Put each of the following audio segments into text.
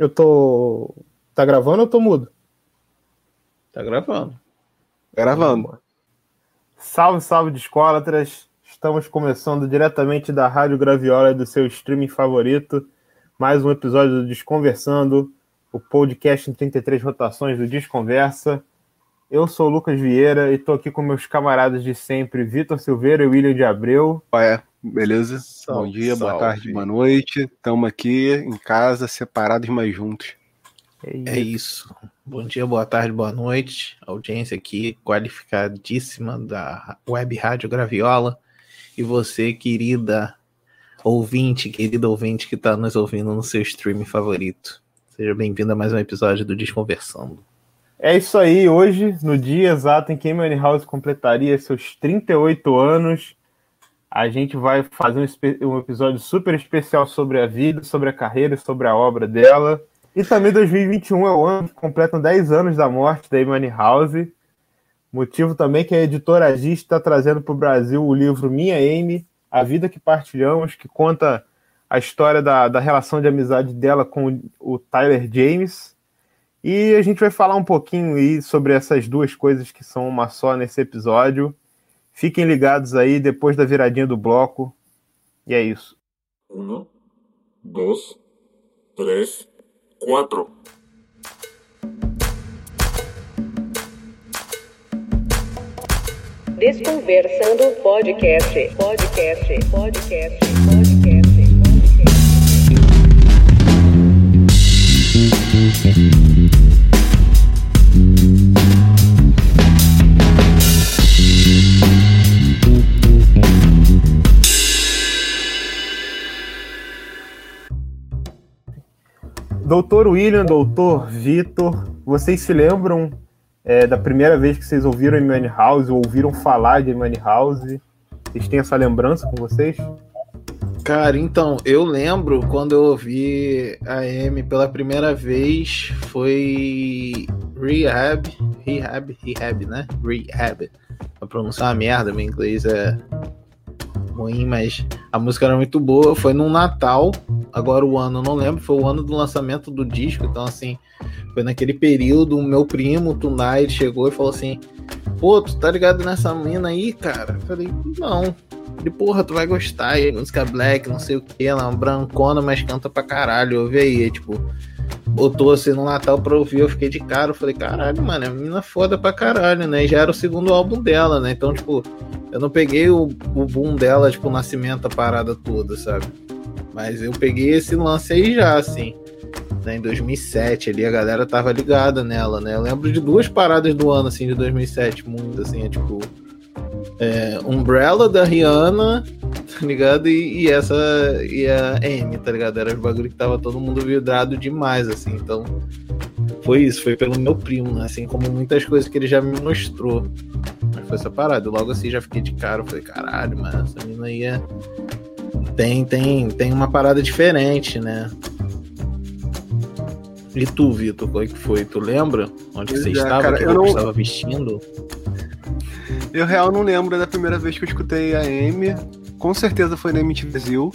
Eu tô. Tá gravando ou eu tô mudo? Tá gravando. Gravando. Salve, salve, discólatras. Estamos começando diretamente da Rádio Graviola do seu streaming favorito. Mais um episódio do Desconversando, o podcast em 33 rotações do Desconversa. Eu sou o Lucas Vieira e tô aqui com meus camaradas de sempre, Vitor Silveira e William de Abreu. Ué, beleza? Salve, Bom dia, boa salve. tarde, boa noite. Estamos aqui em casa, separados, mas juntos. É isso. Bom dia, boa tarde, boa noite. Audiência aqui qualificadíssima da Web Rádio Graviola. E você, querida ouvinte, querida ouvinte que está nos ouvindo no seu stream favorito. Seja bem-vindo a mais um episódio do Desconversando. É isso aí, hoje, no dia exato em que Amy House completaria seus 38 anos, a gente vai fazer um, um episódio super especial sobre a vida, sobre a carreira, sobre a obra dela. E também 2021 é o ano que completam 10 anos da morte da Amy House. Motivo também que a editora Agis está trazendo para o Brasil o livro Minha Amy, A Vida que Partilhamos, que conta a história da, da relação de amizade dela com o Tyler James. E a gente vai falar um pouquinho aí sobre essas duas coisas que são uma só nesse episódio. Fiquem ligados aí depois da viradinha do bloco. E é isso. Uno, dos, tres, cuatro. Desconversando podcast, podcast, podcast, Doutor William, doutor Vitor, vocês se lembram é, da primeira vez que vocês ouviram Amy House ou ouviram falar de Amy House? Vocês têm essa lembrança com vocês? Cara, então, eu lembro quando eu ouvi a Amy pela primeira vez, foi Rehab, Rehab, Rehab, né? Rehab. A pronúncia é uma merda, meu inglês é ruim, mas a música era muito boa. Foi num Natal, agora o ano não lembro, foi o ano do lançamento do disco, então assim, foi naquele período, o meu primo, Tunai, chegou e falou assim: Pô, tu tá ligado nessa mina aí, cara? Eu falei, não. Ele, porra, tu vai gostar. E música black, não sei o que, ela é uma brancona, mas canta pra caralho. Eu ouvi aí, aí, tipo, botou assim no Natal pra ouvir, eu fiquei de cara. Eu falei, caralho, mano, é uma mina foda pra caralho, né? E já era o segundo álbum dela, né? Então, tipo, eu não peguei o, o boom dela, tipo, o nascimento, a parada toda, sabe? Mas eu peguei esse lance aí já, assim. Né, em 2007 ali, a galera tava ligada nela, né? Eu lembro de duas paradas do ano, assim, de 2007, muito, assim, é tipo... É, Umbrella da Rihanna, tá ligado? E, e essa, e a Amy, tá ligado? Era os bagulho que tava todo mundo vidrado demais, assim, então... Foi isso, foi pelo meu primo, né? Assim como muitas coisas que ele já me mostrou. Mas foi essa parada. Eu Logo assim já fiquei de cara, eu falei, caralho, mano, essa mina aí é... Tem, tem, tem uma parada diferente, né? E tu, Vitor, qual é que foi? Tu lembra? Onde que você é, estava? cara, que eu não- estava vestindo? Eu real não lembro da primeira vez que eu escutei a Amy. Com certeza foi na MTV Brasil.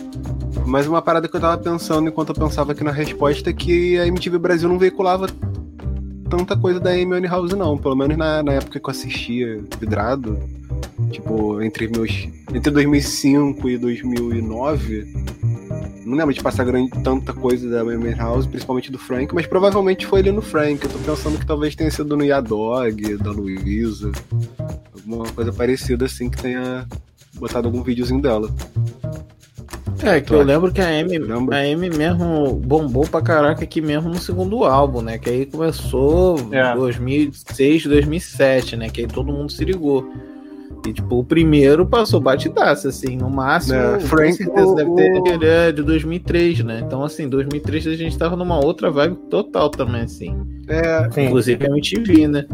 Mas uma parada que eu tava pensando enquanto eu pensava aqui na resposta é que a MTV Brasil não veiculava tanta coisa da Amy Winehouse, não. Pelo menos na, na época que eu assistia vidrado. Tipo, entre meus. Entre 2005 e 2009. Não lembro de passar grande, tanta coisa da Amy House, principalmente do Frank, mas provavelmente foi ali no Frank. Eu tô pensando que talvez tenha sido no Yadog, da Luísa. Alguma coisa parecida assim que tenha botado algum videozinho dela. É, que Tu eu acha? lembro que a Amy, Lembra? a Amy mesmo bombou pra caraca aqui mesmo no segundo álbum, né? Que aí começou É. 2006, 2007, né? Que aí todo mundo se ligou. E, tipo, o primeiro passou batidaço, assim, no máximo, É, com Frank, certeza o- deve ter ele é de 2003, né? Então, assim, 2003 a gente tava numa outra vibe total também, assim. É, Sim. Inclusive a MTV, né?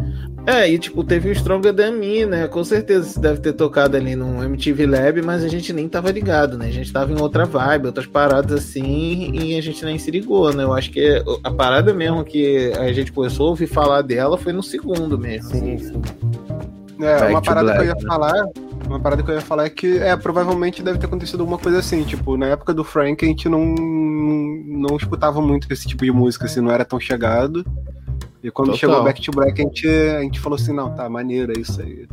É, e tipo, teve o Stronger Than Me, né? Com certeza você deve ter tocado ali no MTV Lab, mas a gente nem tava ligado, né? A gente tava em outra vibe, outras paradas assim, e a gente nem se ligou, né? Eu acho que a parada mesmo que a gente começou a ouvir falar dela foi no segundo mesmo. Sim, sim. É, Back uma parada que eu ia Black, né? falar Uma parada que eu ia falar é que, é, provavelmente deve ter acontecido alguma coisa assim, tipo, na época do Frank a gente não, não escutava muito esse tipo de música, assim, não era tão chegado. E quando Total. chegou Back to Black, a gente, a gente falou assim, não, tá, maneiro, é isso aí.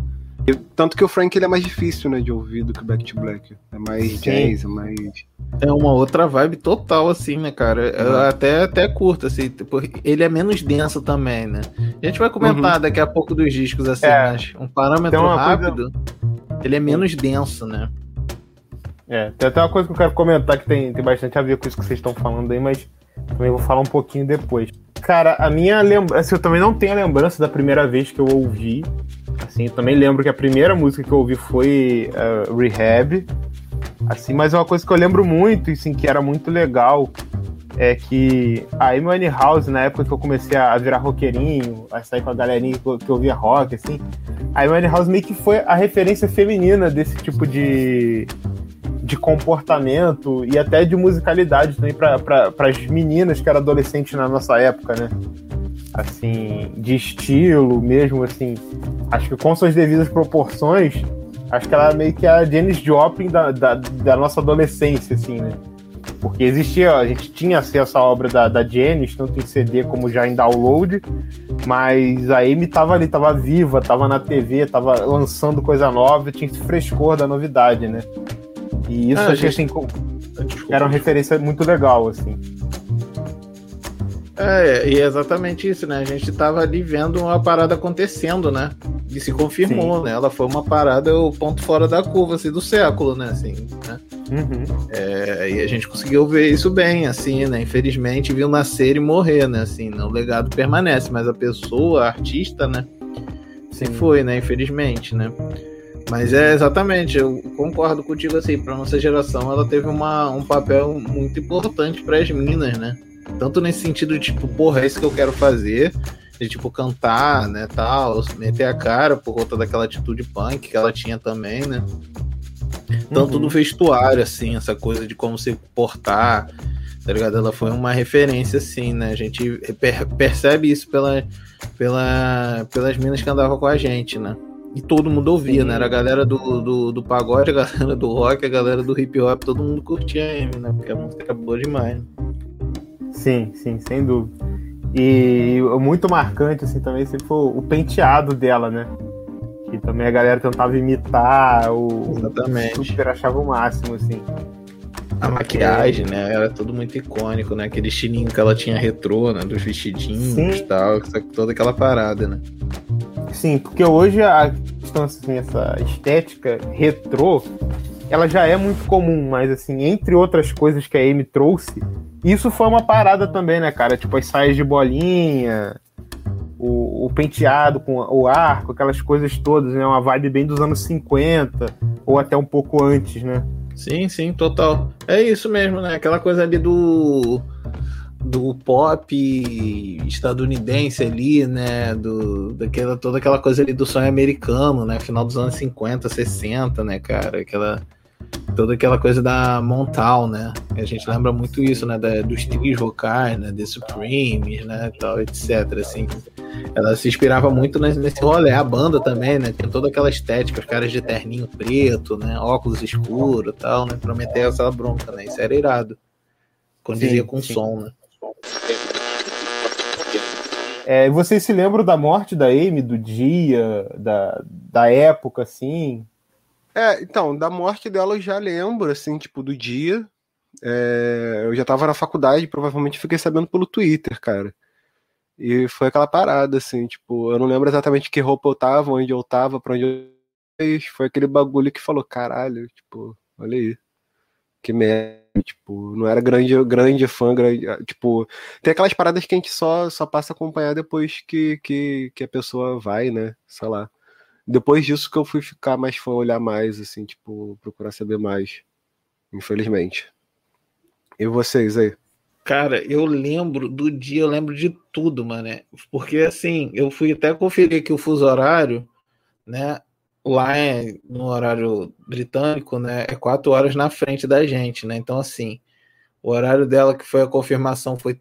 Tanto que o Frank ele é mais difícil, né, de ouvir do que o Back to Black. É mais Sim. jazz, é mais. É uma outra vibe total, assim, né, cara? Uhum. Até, até curta, assim. tipo, ele é menos denso também, né? A gente vai comentar daqui a pouco dos discos, assim, É. mas um parâmetro uma coisa- rápido, ele é menos denso, né? É, tem até uma coisa que eu quero comentar que tem, tem bastante a ver com isso que vocês estão falando aí, mas também vou falar um pouquinho depois. Cara, a minha lembrança, eu também não tenho a lembrança da primeira vez que eu ouvi. Assim, eu também lembro que a primeira música que eu ouvi foi uh, Rehab. Assim, mas uma coisa que eu lembro muito, e assim, que era muito legal, é que a Amy House, na época que eu comecei a virar roqueirinho, a sair com a galerinha que ouvia rock, assim, a Amy House meio que foi a referência feminina desse tipo de, de comportamento e até de musicalidade também para as meninas que eram adolescentes na nossa época, né? Assim, de estilo mesmo, assim. Acho que com suas devidas proporções, acho que ela é meio que a Janis Joplin da, da, da nossa adolescência, assim, né? Porque existia, a gente tinha acesso à obra da, da Janis, tanto em CD como já em download, mas a Amy tava ali, tava viva, tava na TV, tava lançando coisa nova, tinha esse frescor da novidade, né? E isso Ah, que gente- assim, era uma referência muito legal, assim. É, e é exatamente isso, né? A gente tava ali vendo uma parada acontecendo, né? E se confirmou, Sim. né? Ela foi uma parada, o ponto fora da curva, assim, do século, né? Assim, né? Uhum. É, e a gente conseguiu ver isso bem, assim, né? Infelizmente viu nascer e morrer, né? Assim, né? o legado permanece, mas a pessoa, a artista, né? Se Sim. foi, né? Infelizmente, né? Mas é exatamente, eu concordo contigo assim, para nossa geração ela teve uma, um papel muito importante para as minas, né? Tanto nesse sentido de tipo, porra, é isso que eu quero fazer, de tipo cantar, né, tal, meter a cara por conta daquela atitude punk que ela tinha também, né? Tanto Uhum. no vestuário, assim, essa coisa de como se portar, tá ligado? Ela foi uma referência, assim, né? A gente per- percebe isso pela, pela, pelas minas que andavam com a gente, né? E todo mundo ouvia, Sim. né? Era a galera do, do, do pagode, a galera do rock, a galera do hip hop, todo mundo curtia a Amy, né? Porque a música era boa demais. né? Sim, sim, sem dúvida. E muito marcante, assim, também sempre foi o penteado dela, né? Que também a galera tentava imitar, o Exatamente. super achava o máximo, assim. A maquiagem, né? Era tudo muito icônico, né? Aquele estilinho que ela tinha retrô, né? Dos vestidinhos e tal, toda aquela parada, né? Sim, porque hoje a questão, assim, essa estética retrô, ela já é muito comum, mas assim, entre outras coisas que a Amy trouxe, isso foi uma parada também, né, cara? Tipo, as saias de bolinha, o, o penteado com o arco, aquelas coisas todas, né? Uma vibe bem dos anos 50, ou até um pouco antes, né? Sim, sim, total. É isso mesmo, né? Aquela coisa ali do do pop estadunidense ali, né? Do, daquela, toda aquela coisa ali do sonho americano, né? Final dos anos 50, 60, né, cara? Aquela, toda aquela coisa da Montal, né? A gente lembra muito isso, né? Da, dos trios vocais, né? The Supremes, né? Tal, etc. Assim, ela se inspirava muito nesse, rolê. A banda também, né? Tem toda aquela estética, os caras de terninho preto, né? Óculos escuros e tal, né? Pra meter essa bronca, né? Isso era irado. Condizia com sim. som, né? É, vocês se lembram da morte da Amy, do dia, da, da época, assim? É, então, da morte dela eu já lembro, assim, tipo, do dia. É, eu já tava na faculdade, provavelmente fiquei sabendo pelo Twitter, cara. E foi aquela parada, assim, tipo, eu não lembro exatamente que roupa eu tava, onde eu tava, pra onde eu. Foi aquele bagulho que falou, caralho, tipo, olha aí. Que merda, tipo, não era grande, grande fã, grande, tipo, tem aquelas paradas que a gente só, só passa a acompanhar depois que, que, que a pessoa vai, né, sei lá. Depois disso que eu fui ficar mais fã, olhar mais, assim, tipo, procurar saber mais. Infelizmente. E vocês aí? Cara, eu lembro do dia, eu lembro de tudo, mano. Porque assim, eu fui até conferir aqui o fuso horário, né? Lá é, no horário britânico, né? É quatro horas na frente da gente, né? Então, assim, o horário dela que foi a confirmação foi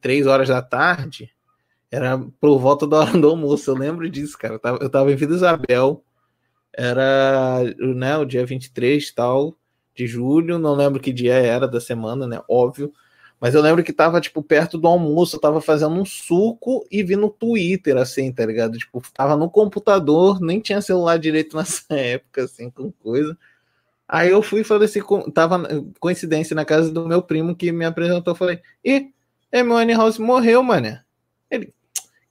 três horas da tarde, era por volta da hora do almoço. Eu lembro disso, cara. Eu tava, eu tava em Vila Isabel, Era né, o dia 23 tal de julho, não lembro que dia era da semana, né? Óbvio. Mas eu lembro que tava, tipo, perto do almoço, eu tava fazendo um suco e vi no Twitter, assim, tá ligado? Tipo, tava no computador, nem tinha celular direito nessa época, assim, com coisa. Aí eu fui e falei assim, tava coincidência na casa do meu primo que me apresentou, falei, e Amy House morreu, mané.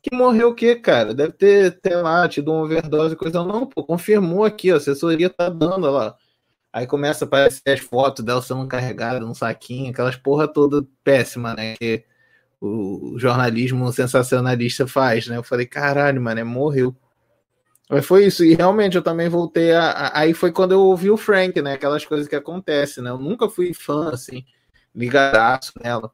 Que morreu o quê, cara? Deve ter, ter lá, tido uma overdose, coisa não, pô, confirmou aqui, ó, a assessoria tá dando, lá. Aí começa a aparecer as fotos dela sendo carregada num saquinho, aquelas porra toda péssima, né? Que o jornalismo sensacionalista faz, né? Eu falei, caralho, mano, é, morreu. Mas foi isso, e realmente eu também voltei a, a, Aí foi quando eu ouvi o Frank, né? Aquelas coisas que acontecem, né? Eu nunca fui fã, assim, ligadaço nela.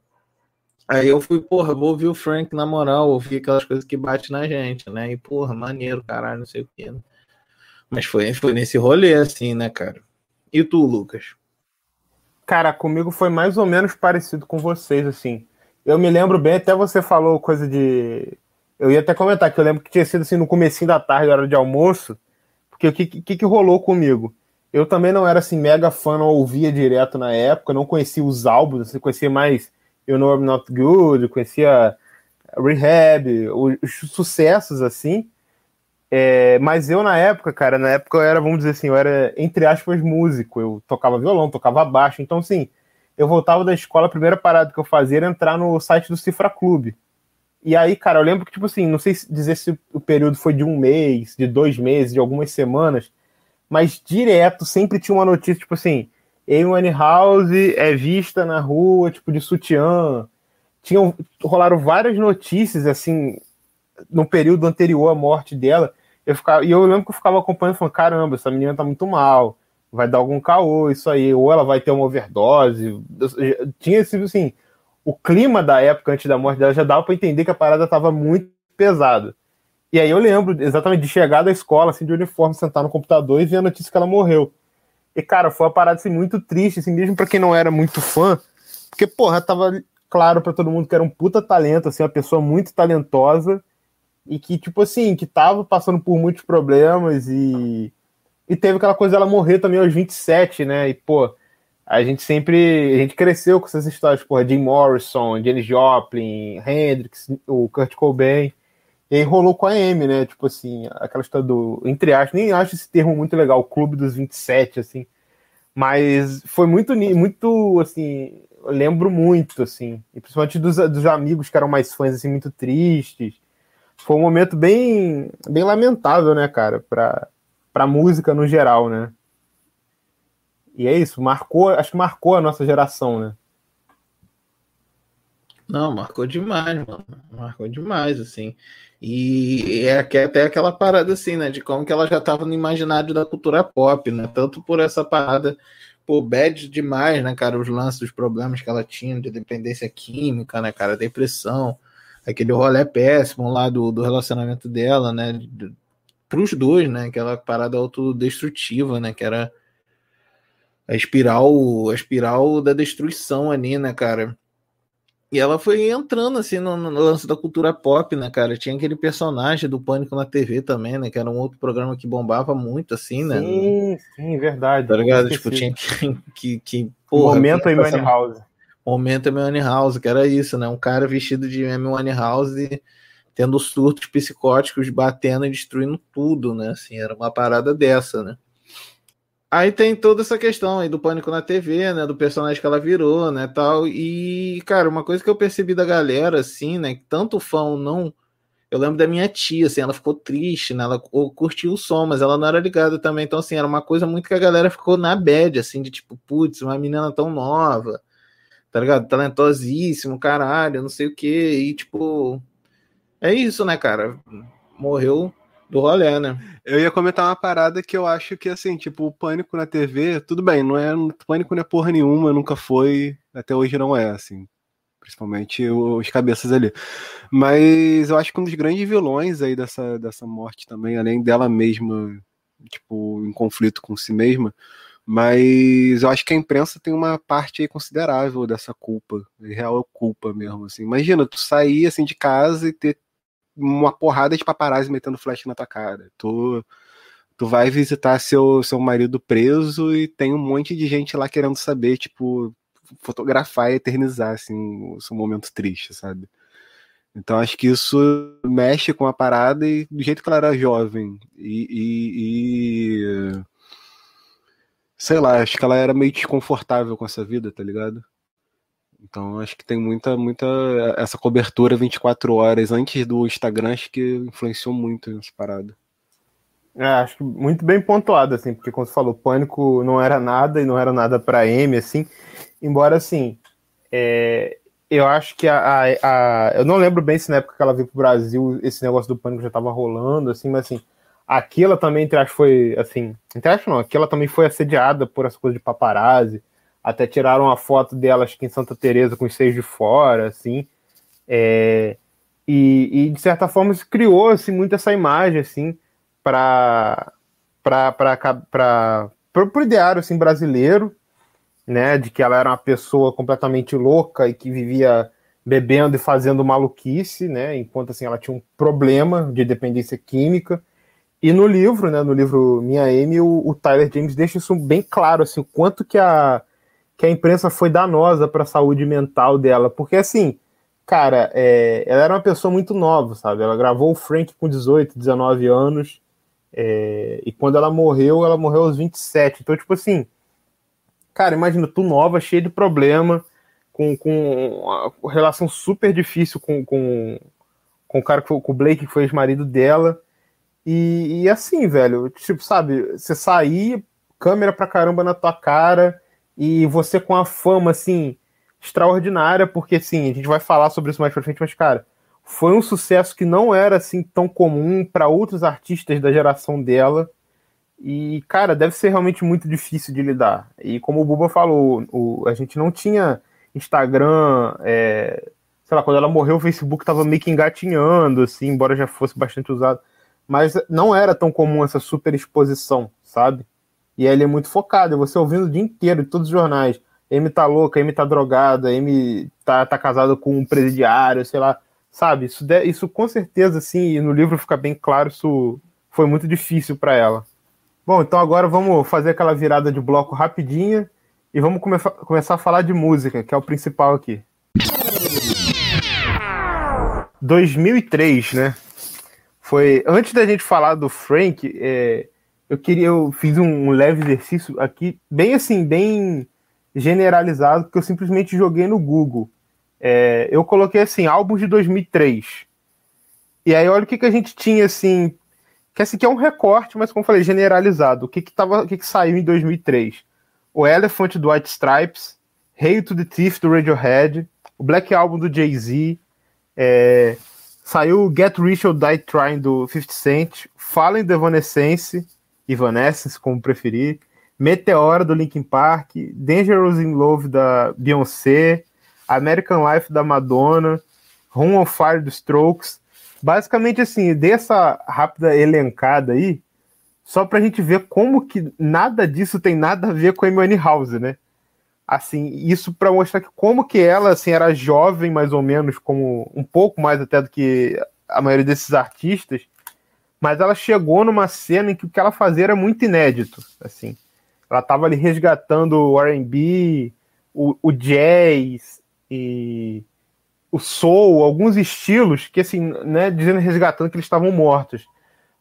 Aí eu fui, porra, vou ouvir o Frank na moral, ouvir aquelas coisas que bate na gente, né? E, porra, maneiro, caralho, não sei o que. Né? Mas foi, foi nesse rolê, assim, né, cara? E tu, Lucas? Cara, comigo foi mais ou menos parecido com vocês, assim. Eu me lembro bem, até você falou coisa de. Eu ia até comentar que eu lembro que tinha sido assim no comecinho da tarde, hora de almoço, porque o que, que, que rolou comigo? Eu também não era assim mega fã, não ouvia direto na época, não conhecia os álbuns, assim, conhecia mais You Know I'm Not Good, conhecia Rehab, os sucessos assim. É, mas eu, na época, cara, na época eu era, vamos dizer assim, eu era, entre aspas, músico. Eu tocava violão, tocava baixo. Então, assim, eu voltava da escola, a primeira parada que eu fazia era entrar no site do Cifra Clube. E aí, cara, eu lembro que, tipo assim, não sei dizer se o período foi de um mês, de dois meses, de algumas semanas, mas direto sempre tinha uma notícia, tipo assim, Amy House é vista na rua, tipo, de sutiã. Tinham, rolaram várias notícias, assim, no período anterior à morte dela, eu ficava, e eu lembro que eu ficava acompanhando, falando, caramba, essa menina tá muito mal, vai dar algum caô, isso aí, ou ela vai ter uma overdose. Tinha sido assim, o clima da época antes da morte dela já dava para entender que a parada tava muito pesada. E aí eu lembro exatamente de chegar da escola, assim, de uniforme, sentar no computador e ver a notícia que ela morreu. E, cara, foi uma parada assim, muito triste, assim, mesmo para quem não era muito fã, porque, porra, tava claro para todo mundo que era um puta talento, assim, uma pessoa muito talentosa, e que, tipo assim, que tava passando por muitos problemas e, e teve aquela coisa dela morrer também aos 27, né? E, pô, a gente sempre. A gente cresceu com essas histórias, porra, Jim Morrison, Janis Joplin, Hendrix, o Kurt Cobain. E rolou com a Amy, né? Tipo assim, aquela história do. Entre aspas, nem acho esse termo muito legal, o Clube dos 27, assim. Mas foi muito, muito, assim, lembro muito, assim. E principalmente dos, dos amigos que eram mais fãs, assim, muito tristes foi um momento bem, bem lamentável, né, cara, pra, pra música no geral, né? E é isso, marcou, acho que marcou a nossa geração, né? Não, marcou demais, mano. Marcou demais, assim. E é até aquela parada, assim, né? De como que ela já tava no imaginário da cultura pop, né? Tanto por essa parada, pô, bad demais, né, cara? Os lances, os problemas que ela tinha de dependência química, né, cara? Depressão aquele rolê péssimo lá do, do relacionamento dela, né? Para os dois, né? Aquela parada autodestrutiva, né? Que era a espiral, a espiral da destruição ali, né, cara? E ela foi entrando assim no, no, lance da cultura pop, né, cara? Tinha aquele personagem do Pânico na TV também, né? Que era um outro programa que bombava muito, assim, né? Sim, sim, verdade. Tá ligado? Tipo, tinha que. que, que porra, Momento em Money House momento Amy House, que era isso, né? Um cara vestido de Amy House tendo surtos psicóticos, batendo e destruindo tudo, né? Assim, era uma parada dessa, né? Aí tem toda essa questão aí do pânico na TV, né? Do personagem que ela virou, né? Tal. E, cara, uma coisa que eu percebi da galera, assim, né? Tanto fã ou não. Eu lembro da minha tia, assim, ela ficou triste, né? Ela curtiu o som, mas ela não era ligada também. Então, assim, era uma coisa muito que a galera ficou na bad, assim, de tipo, putz, uma menina tão nova tá ligado? Talentosíssimo, caralho, não sei o que. E, tipo, é isso, né, cara? Morreu do rolê, né? Eu ia comentar uma parada que eu acho que, assim, tipo, o pânico na TV, tudo bem, não é. Pânico não é porra nenhuma, nunca foi, até hoje não é, assim. Principalmente os cabeças ali. Mas eu acho que um dos grandes vilões aí dessa, dessa morte também, além dela mesma, tipo, em conflito com si mesma, mas eu acho que a imprensa tem uma parte considerável dessa culpa, real culpa mesmo, assim. Imagina, tu sair assim de casa e ter uma porrada de paparazzi metendo flash na tua cara. Tu, tu vai visitar seu, seu marido preso e tem um monte de gente lá querendo saber, tipo, fotografar e eternizar, assim, o seu momento triste, sabe? Então acho que isso mexe com a parada e do jeito que ela era jovem e, e, e, sei lá, acho que ela era meio desconfortável com essa vida, tá ligado? Então acho que tem muita, muita essa cobertura 24 horas antes do Instagram, acho que influenciou muito nessa parada. É, acho que muito bem pontuado, assim, porque como você falou, Pânico não era nada e não era nada para M, assim, embora assim, é, eu acho que a, a, a, Eu não lembro bem se na época que ela veio pro Brasil esse negócio do pânico já tava rolando, assim, mas assim, aquela também, entre aspas, foi assim. Entre aspas, não, aquela também foi assediada por essa coisa de paparazzi. Até tiraram uma foto dela, acho que em Santa Teresa com os seios de fora, assim. É, e, e, de certa forma se criou assim, muito essa imagem assim para para o ideário assim, brasileiro né, de que ela era uma pessoa completamente louca e que vivia bebendo e fazendo maluquice, né, enquanto assim ela tinha um problema de dependência química. E no livro, né, no livro Minha Amy, o, o Tyler James deixa isso bem claro, assim, o quanto que a, que a imprensa foi danosa para a saúde mental dela, porque assim, cara, é, ela era uma pessoa muito nova, sabe? Ela gravou o Frank com 18, 19 anos, é, e quando ela morreu, ela morreu aos 27. Então, tipo assim, Cara, imagina, tu nova, cheia de problema, com, com uma relação super difícil com, com, com o cara que foi, com o Blake, que foi ex-marido dela. E, e, assim, velho, tipo, sabe, você sair, câmera pra caramba na tua cara, e você com a fama, assim, extraordinária, porque, assim, a gente vai falar sobre isso mais pra frente, mas, cara, foi um sucesso que não era, assim, tão comum para outros artistas da geração dela. E, cara, deve ser realmente muito difícil de lidar. E como o Buba falou, o, a gente não tinha Instagram. É, sei lá, quando ela morreu, o Facebook tava meio que engatinhando, assim, embora já fosse bastante usado. Mas não era tão comum essa super exposição, sabe? E ele é muito focado, você ouvindo o dia inteiro, em todos os jornais. M tá louca, M tá drogada, M tá, tá casado com um presidiário, sei lá. Sabe? Isso, isso com certeza, assim, no livro fica bem claro, isso foi muito difícil para ela. Bom, então agora vamos fazer aquela virada de bloco rapidinha e vamos come começar a falar de música, que é o principal aqui. 2003, né? Foi antes da gente falar do Frank, é, eu queria, eu fiz um leve exercício aqui, bem assim, bem generalizado, que eu simplesmente joguei no Google. É, eu coloquei assim, álbuns de 2003. E aí olha o que, que a gente tinha assim que esse aqui é um recorte, mas como eu falei, generalizado. O que que, tava, o que, que saiu em 2003? O Elephant do White Stripes, Hail to the Thief do Radiohead, o Black Album do Jay-Z, é, saiu Get Rich or Die Trying do 50 Cent, Fallen do Evanescence, Evanescence, como preferir, Meteora do Linkin Park, Dangerous in Love da Beyoncé, American Life da Madonna, Room on Fire do Strokes, Basicamente, assim, dessa rápida elencada aí, só pra gente ver como que nada disso tem nada a ver com a Amy House, né? Assim, isso para mostrar que como que ela, assim, era jovem mais ou menos, como um pouco mais até do que a maioria desses artistas, mas ela chegou numa cena em que o que ela fazia era muito inédito, assim. Ela estava ali resgatando o R&B, o, o jazz e o soul, alguns estilos que, assim, né, dizendo, resgatando que eles estavam mortos.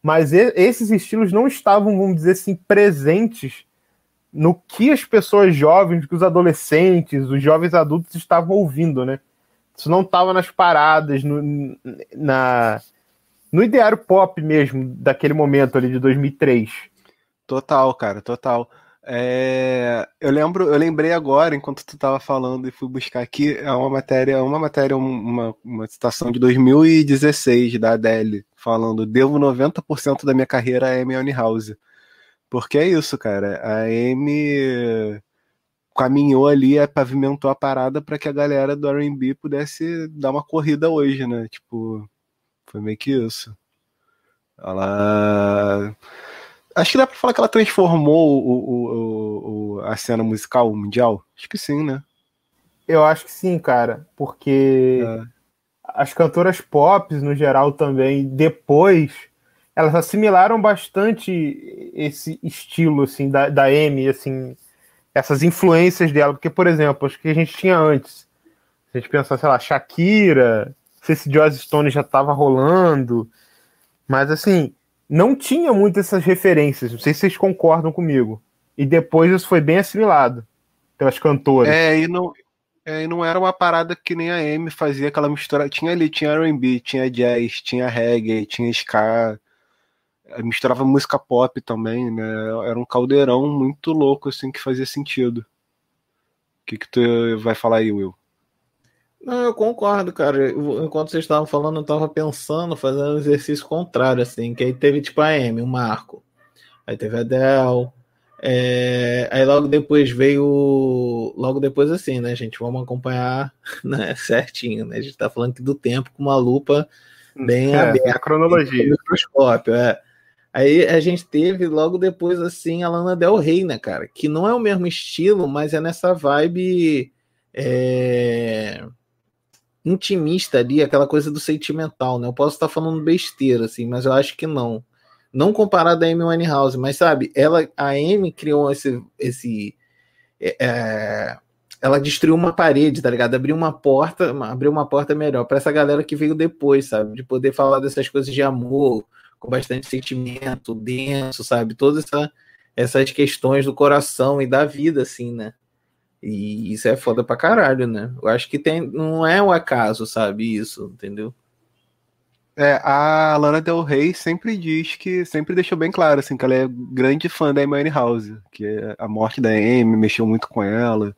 Mas e, esses estilos não estavam, vamos dizer assim, presentes no que as pessoas jovens, que os adolescentes, os jovens adultos estavam ouvindo, né? Isso não estava nas paradas, no, na, no ideário pop mesmo, daquele momento ali de 2003. Total, cara, total. É, eu lembro, eu lembrei agora, enquanto tu estava falando e fui buscar aqui, é uma matéria, uma matéria, uma, uma citação de 2016 da Adele, falando, devo 90% da minha carreira a Amy House. Porque é isso, cara. A Amy caminhou ali, pavimentou a parada para que a galera do R&B pudesse dar uma corrida hoje, né? Tipo, foi meio que isso. Ela Acho que dá pra falar que ela transformou o, o, o, a cena musical mundial? Acho que sim, né? Eu acho que sim, cara, porque é. as cantoras pop, no geral, também, depois elas assimilaram bastante esse estilo assim da, da Amy, assim, essas influências dela, porque por exemplo, acho que a gente tinha antes, se a gente pensar, sei lá, Shakira, sei se Joss Stone já estava rolando, mas assim, não tinha muitas essas referências, não sei se vocês concordam comigo. E depois isso foi bem assimilado pelas cantoras. É, e não, é, e não era uma parada que nem a Amy fazia aquela mistura. Tinha ali, tinha R&B, tinha jazz, tinha reggae, tinha ska, misturava música pop também, né? Era um caldeirão muito louco, assim, que fazia sentido. O que, que tu vai falar aí, Will? Não, eu concordo, cara. Eu- Enquanto vocês estavam falando, eu tava pensando, fazendo um exercício contrário, assim, que aí teve tipo a Amy, o Marco. Aí teve a Adele. é, Aí logo depois veio. Logo depois, assim, né, gente? Vamos acompanhar né, certinho, né? A gente tá falando aqui do tempo com uma lupa bem É, aberta. a cronologia. microscópio, é. Aí a gente teve logo depois assim a Lana Del Rey, né, cara? Que não é o mesmo estilo, mas é nessa vibe é, intimista ali, aquela coisa do sentimental, né? Eu posso estar falando besteira, assim, mas eu acho que não. Não comparado a Amy Winehouse, mas sabe, ela, a Amy criou esse, esse é, é, ela destruiu uma parede, tá ligado? Abriu uma porta, abriu uma porta melhor para essa galera que veio depois, sabe? De poder falar dessas coisas de amor, com bastante sentimento, denso, sabe? Todas essa, essas questões do coração e da vida, assim, né? E isso é foda pra caralho, né? Eu acho que tem, não é um acaso, sabe? Isso, entendeu? É, a Lana Del Rey sempre diz que, sempre deixou bem claro, assim, que ela é grande fã da Amy House, que a morte da Amy mexeu muito com ela.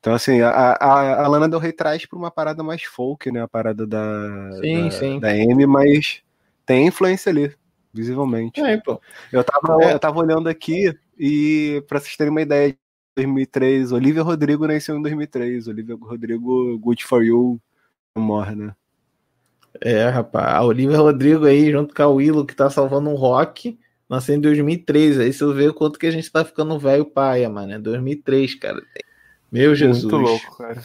Então, assim, a, a, a Lana Del Rey traz para uma parada mais folk, né? A parada da, Sim, da, sim. da Amy, mas tem influência ali, visivelmente. É, pô. Eu tava, É. eu tava olhando aqui e, pra vocês terem uma ideia, 2003, Olivia Rodrigo nasceu em 2003. Olivia Rodrigo, Good For You, morre, né? É, rapaz. A Olivia Rodrigo aí, junto com a Willow, que tá salvando um rock, nasceu em 2003. Aí você vê o quanto que a gente tá ficando velho paia, mano. É 2003, cara. Meu Jesus. Muito louco, cara.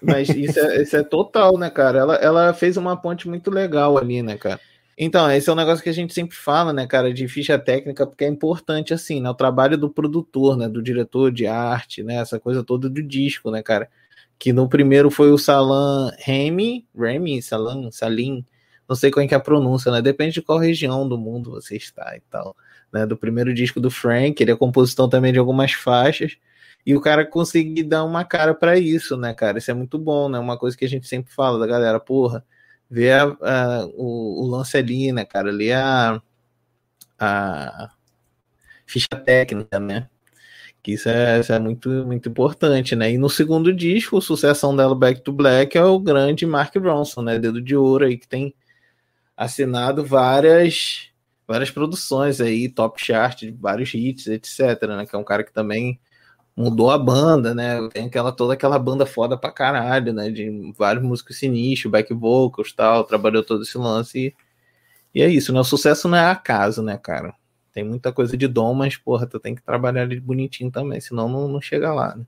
Mas isso é, isso é total, né, cara? Ela, ela fez uma ponte muito legal ali, né, cara? Então, esse é um negócio que a gente sempre fala, né, cara, de ficha técnica, porque é importante, assim, né? O trabalho do produtor, né? Do diretor de arte, né? Essa coisa toda do disco, né, cara? Que no primeiro foi o Salam Remy, Remy, Salam, Salim, não sei qual é que é a pronúncia, né? Depende de qual região do mundo você está e tal. Né? Do primeiro disco do Frank, ele é compositor também de algumas faixas. E o cara conseguir dar uma cara para isso, né, cara? Isso é muito bom, né? Uma coisa que a gente sempre fala da galera, porra, ver a, a, o, o, lance ali, né, cara? Ali a, a ficha técnica, né? Que isso é, isso é muito, muito importante, né? E no segundo disco, sucessão dela, Back to Black, é o grande Mark Ronson, né? Dedo de ouro aí, que tem assinado várias várias produções aí, top chart, vários hits, etc, né? Que é um cara que também mudou a banda, né? Tem aquela toda aquela banda foda pra caralho, né? De vários músicos sinistros, back vocals, tal, trabalhou todo esse lance e, e é isso, né? O sucesso não é acaso, né, cara? Tem muita coisa de dom, mas porra, tu tem que trabalhar ali bonitinho também, senão não, não chega lá, né?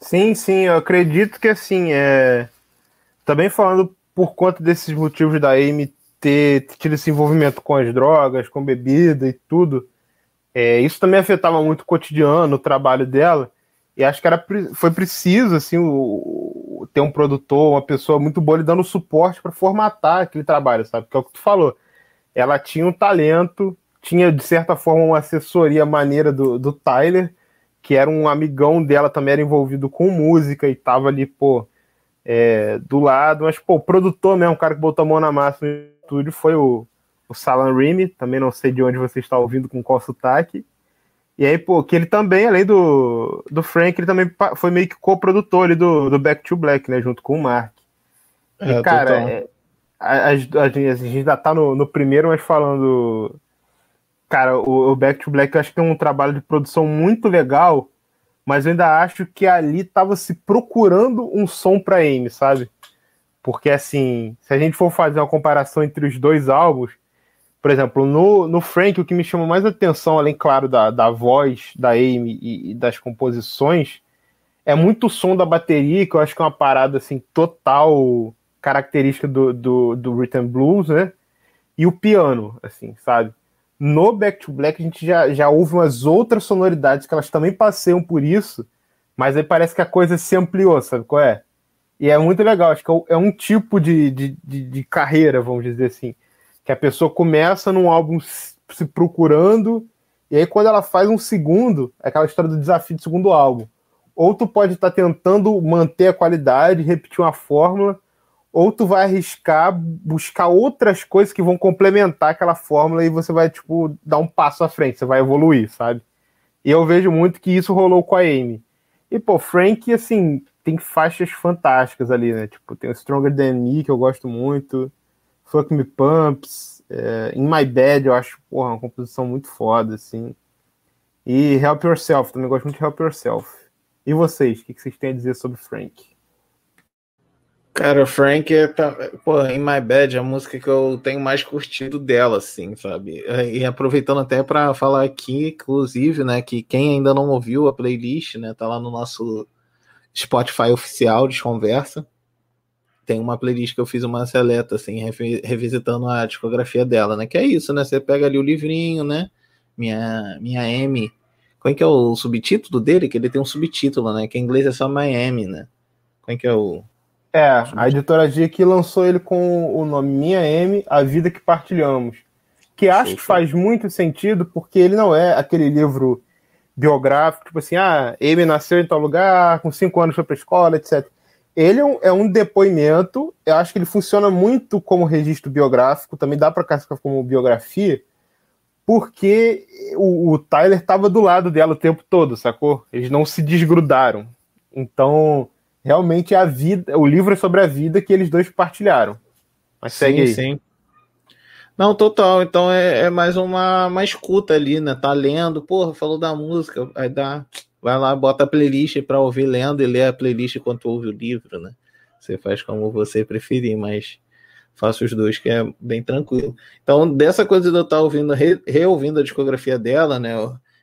Sim, sim, eu acredito que assim, é também falando por conta desses motivos da Amy ter tido esse envolvimento com as drogas, com bebida e tudo, é, isso também afetava muito o cotidiano, o trabalho dela, e acho que era, foi preciso assim, o, ter um produtor, uma pessoa muito boa lhe dando suporte para formatar aquele trabalho, sabe? Que é o que tu falou. Ela tinha um talento, tinha de certa forma uma assessoria maneira do, do Tyler, que era um amigão dela, também era envolvido com música e tava ali, pô, é, do lado, mas, pô, o produtor mesmo, o cara que botou a mão na massa no estúdio foi o, o Salam Remy, também não sei de onde você está ouvindo com qual sotaque. E aí, pô, que ele também, além do, do Frank, ele também foi meio que co-produtor ali do, do Back to Black, né, junto com o Mark. E, é, cara, é, a, a, a, gente ainda tá no, no, primeiro, mas falando. Cara, o, o, Back to Black eu acho que tem um trabalho de produção muito legal, mas eu ainda acho que ali tava se procurando um som pra Amy, sabe? Porque, assim, se a gente for fazer uma comparação entre os dois álbuns, por exemplo, no, no Frank, o que me chama mais atenção, além, claro, da, da voz da Amy e, e, das composições, é muito o som da bateria, que eu acho que é uma parada, assim, total característica do, do, do Rhythm Blues, né? e o piano, assim, sabe? No Back to Black a gente já, já ouve umas outras sonoridades que elas também passeiam por isso, mas aí parece que a coisa se ampliou, sabe qual é? E é muito legal, acho que é um tipo de, de, de, de carreira, vamos dizer assim, que a pessoa começa num álbum se procurando, e aí quando ela faz um segundo, é aquela história do desafio do segundo álbum. Ou tu pode estar tá tentando manter a qualidade, repetir uma fórmula, ou tu vai arriscar buscar outras coisas que vão complementar aquela fórmula e você vai, tipo, dar um passo à frente, você vai evoluir, sabe? E eu vejo muito que isso rolou com a Amy. E, pô, Frank, assim, tem faixas fantásticas ali, né? Tipo, tem o Stronger Than Me, que eu gosto muito, Fuck Me Pumps, é, In My Bed, eu acho, porra, uma composição muito foda, assim. E Help Yourself, também gosto muito de Help Yourself. E vocês, o que vocês têm a dizer sobre Frank? Cara, Frank é, tá, pô, In My Bed é a música que eu tenho mais curtido dela, assim, sabe? E aproveitando até para falar aqui, inclusive, né, que quem ainda não ouviu a playlist, né, tá lá no nosso Spotify oficial de conversa. Tem uma playlist que eu fiz uma seleta, assim, revisitando a discografia dela, né? Que é isso, né? Você pega ali o livrinho, né? Minha, minha M. Qual é que é o subtítulo dele? Que ele tem um subtítulo, né? Que em inglês é só Miami, né? Qual é que é o é, a editora G que lançou ele com o nome Minha M, A Vida que Partilhamos. Que acho sim, que faz muito sentido, porque ele não é aquele livro biográfico, tipo assim, ah, M nasceu em tal lugar, com cinco anos foi pra escola, etc. Ele é um, é um, depoimento, eu acho que ele funciona muito como registro biográfico, também dá para classificar como biografia, porque o, o Tyler estava do lado dela o tempo todo, sacou? Eles não se desgrudaram. Então, realmente é a vida, o livro é sobre a vida que eles dois partilharam. Mas sim, segue aí. Sim. Não, total. Então é, é, mais uma, uma escuta ali, né? Tá lendo, porra, falou da música, aí dá, vai lá, bota a playlist para ouvir lendo e ler a playlist enquanto ouve o livro, né? Você faz como você preferir, mas faço os dois que é bem tranquilo. Então, dessa coisa de eu estar tá ouvindo, re, reouvindo a discografia dela, né?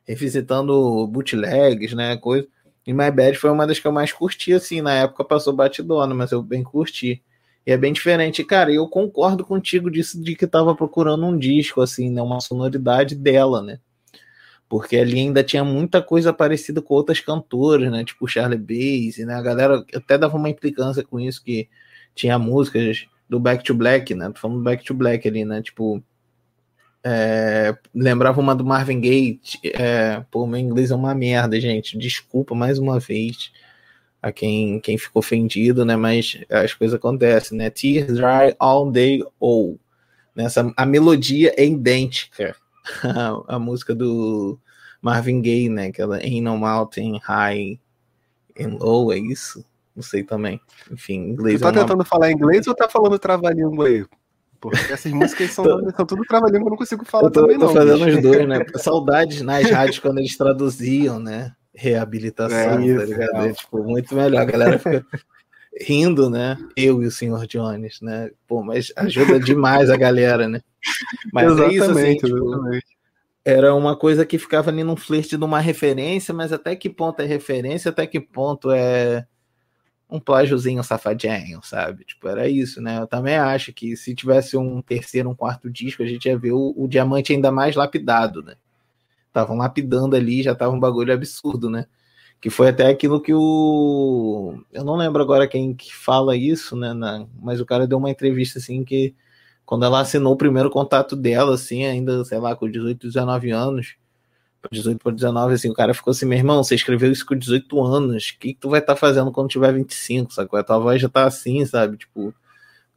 Revisitando bootlegs, né? Coisa e My Bad foi uma das que eu mais curti, assim, na época passou batidona, mas eu bem curti. E é bem diferente, cara, eu concordo contigo disso de que tava procurando um disco, assim, né, uma sonoridade dela, né? Porque ali ainda tinha muita coisa parecida com outras cantoras, né? Tipo Charlie Bass, né? A galera até dava uma implicância com isso, que tinha músicas do Back to Black, né? Tô falando do Back to Black ali, né? Tipo, é, lembrava uma do Marvin Gaye. É, pô, meu inglês é uma merda, gente. Desculpa mais uma vez a quem, quem ficou ofendido, né? Mas as coisas acontecem, né? Tears Dry All Day All. Nessa, a melodia é idêntica à, música do Marvin Gaye, né? Aquela Ain't No Mountain High and Low, é isso? Não sei também. Enfim, inglês. Você tá é uma... tentando falar inglês ou tá falando trava-língua aí? Porque essas músicas são, são tudo trava-língua, eu não consigo falar eu tô, também, tô não. Tô fazendo bicho. os dois, né? Saudades nas rádios quando eles traduziam, né? Reabilitação, é, tá ligado? É, tipo, muito melhor. A galera fica rindo, né? Eu e o senhor Jones, né? Pô, mas ajuda demais a galera, né? Mas exatamente, é isso, assim, tipo, exatamente. Era uma coisa que ficava ali num flerte de uma referência, mas até que ponto é referência, até que ponto é um plágiozinho safadinho, sabe? Tipo, era isso, né? Eu também acho que se tivesse um terceiro, um quarto disco, a gente ia ver o, o diamante ainda mais lapidado, né? Estavam lapidando ali, já tava um bagulho absurdo, né? Que foi até aquilo que o. Eu não lembro agora quem que fala isso, né? Na... Mas o cara deu uma entrevista assim que quando ela assinou o primeiro contato dela, assim, ainda, sei lá, com 18, 19 anos, 18 para 19, assim, o cara ficou assim, meu irmão, você escreveu isso com 18 anos, o que, que tu vai estar tá fazendo quando tiver 25, sabe? A tua voz já tá assim, sabe? Tipo,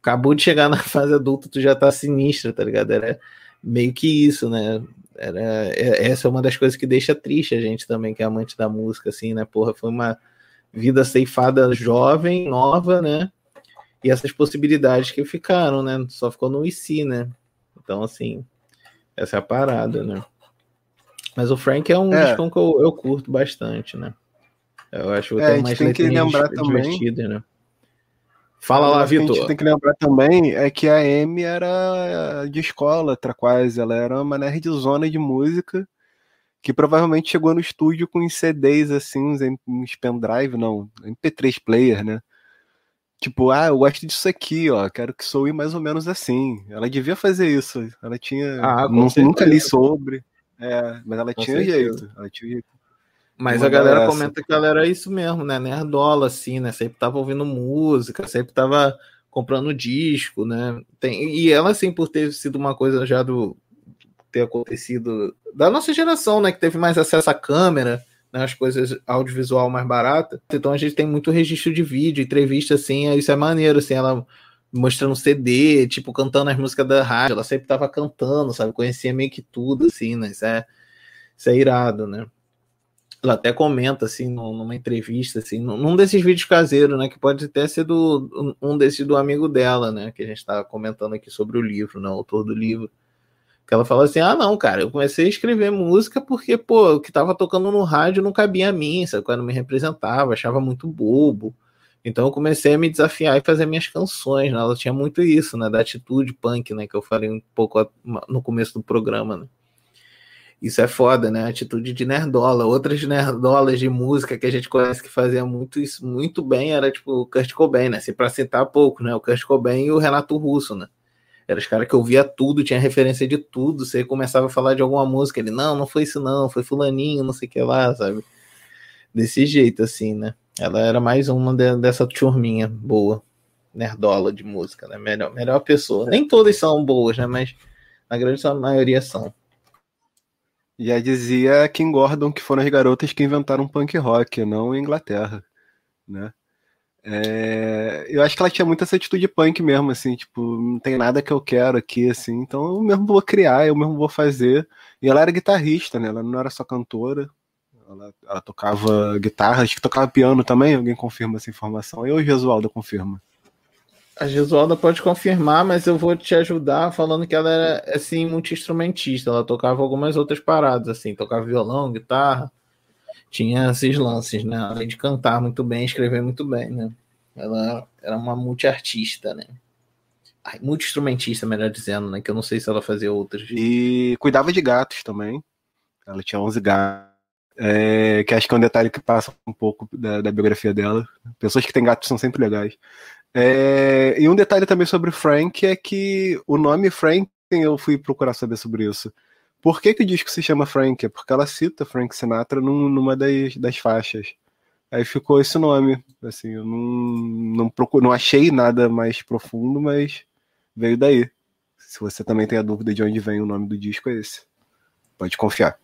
acabou de chegar na fase adulta, tu já tá sinistra, tá ligado? Era meio que isso, né? Era, é, essa é uma das coisas que deixa triste a gente também, que é amante da música, assim, né? Porra, foi uma vida ceifada jovem, nova, né? E essas possibilidades que ficaram, né? Só ficou no IC, né? Então, assim, essa é a parada, né? Mas o Frank é um é. disco que eu, eu, curto bastante, né? Eu acho que é, mais tem que lembrar também, né? Fala lá, Vitor. A gente tem que lembrar também é que a Amy era de escola, quase. Ela era uma nerdzona de música que provavelmente chegou no estúdio com uns CDs assim, uns, uns pendrive, não, MP3 player, né? Tipo, ah, eu gosto disso aqui, ó, quero que soe mais ou menos assim. Ela devia fazer isso. Ela tinha. Ah, nunca li sobre. É, mas ela Com tinha certeza. jeito. Ela tinha jeito. Mas Uma a galera comenta que ela era isso mesmo, né? Nerdola, assim, né? Sempre tava ouvindo música, sempre tava comprando disco, né? Tem, e ela, assim, por ter sido uma coisa já do ter acontecido da nossa geração, né? Que teve mais acesso à câmera, né? As coisas audiovisual mais barata. Então a gente tem muito registro de vídeo, entrevista, assim, isso é maneiro, assim, ela mostrando CD, tipo, cantando as músicas da rádio, ela sempre tava cantando, sabe? Conhecia meio que tudo, assim, né? Isso é, isso é irado, né? Ela até comenta assim num- numa entrevista assim num desses vídeos caseiros né que pode até ser do um desses do amigo dela né que a gente estava comentando aqui sobre o livro né o autor do livro que ela fala assim ah não cara eu comecei a escrever música porque pô o que tava tocando no rádio não cabia a mim sabe quando me representava achava muito bobo então eu comecei a me desafiar e fazer minhas canções né? ela tinha muito isso né da atitude punk né que eu falei um pouco no começo do programa né isso é foda, né? Atitude de nerdola. Outras nerdolas de música que a gente conhece que fazia muito isso muito bem era tipo o Kurt Cobain, né? Assim, pra citar pouco, né? O Kurt Cobain e o Renato Russo, né? Eram os caras que ouvia tudo, tinha referência de tudo. Você começava a falar de alguma música, ele, não, não foi isso não, foi fulaninho, não sei o que lá, sabe? Desse jeito, assim, né? Ela era mais uma de- dessa turminha boa, nerdola de música, né? Melhor, melhor pessoa. Nem todas são boas, né? Mas na grande maioria são. Já dizia Kim Gordon que foram as garotas que inventaram punk rock, não Inglaterra, né? É, eu acho que ela tinha muito essa atitude punk mesmo, assim, tipo, não tem nada que eu quero aqui, assim, então eu mesmo vou criar, eu mesmo vou fazer. E ela era guitarrista, né? Ela não era só cantora, ela, ela tocava guitarra, acho que tocava piano também, alguém confirma essa informação? Eu e o Jesualdo confirma. A Gesualda pode confirmar, mas eu vou te ajudar falando que ela era assim multi-instrumentista. Ela tocava algumas outras paradas, assim, tocava violão, guitarra, tinha esses lances, né? Além de cantar muito bem, escrever muito bem, né? Ela era uma multi-artista, né? Multi-instrumentista, melhor dizendo, né? Que eu não sei se ela fazia outras. E cuidava de gatos também. Ela tinha 11 gatos. É, que acho que é um detalhe que passa um pouco da, da biografia dela. Pessoas que têm gatos são sempre legais. É, e um detalhe também sobre Frank é que o nome Frank, eu fui procurar saber sobre isso. Por que, que o disco se chama Frank? É porque ela cita Frank Sinatra num- numa das, das faixas. Aí ficou esse nome. Assim, eu não, não, procuro, não achei nada mais profundo, mas veio daí. Se você também tem a dúvida de onde vem o nome do disco, é esse. Pode confiar.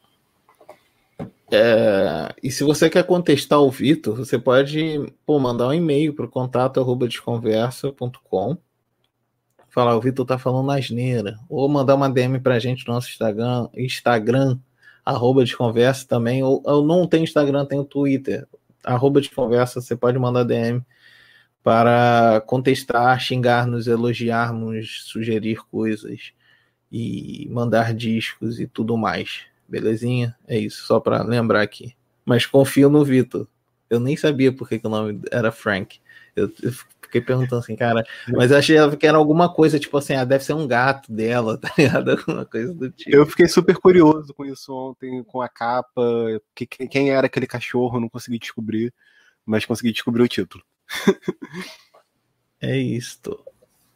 É, e se você quer contestar o Vitor, você pode pô, mandar um e-mail para o contato arroba desconversa.com. Falar, o Vitor tá falando asneira. Ou mandar uma DM pra gente no nosso Instagram, Instagram, arroba desconversa também. Ou eu não tenho Instagram, tenho Twitter. Arroba desconversa, você pode mandar DM para contestar, xingar-nos, elogiarmos, sugerir coisas e mandar discos e tudo mais. Belezinha? É isso, só para lembrar aqui. Mas confio no Vitor. Eu nem sabia por que, o nome era Frank. Eu, eu fiquei perguntando assim, cara, mas eu achei que era alguma coisa, tipo assim, ah, deve ser um gato dela, tá ligado? Alguma coisa do tipo. Eu fiquei super curioso com isso ontem, com a capa, que, que- quem era aquele cachorro, eu não consegui descobrir, mas consegui descobrir o título. É isto.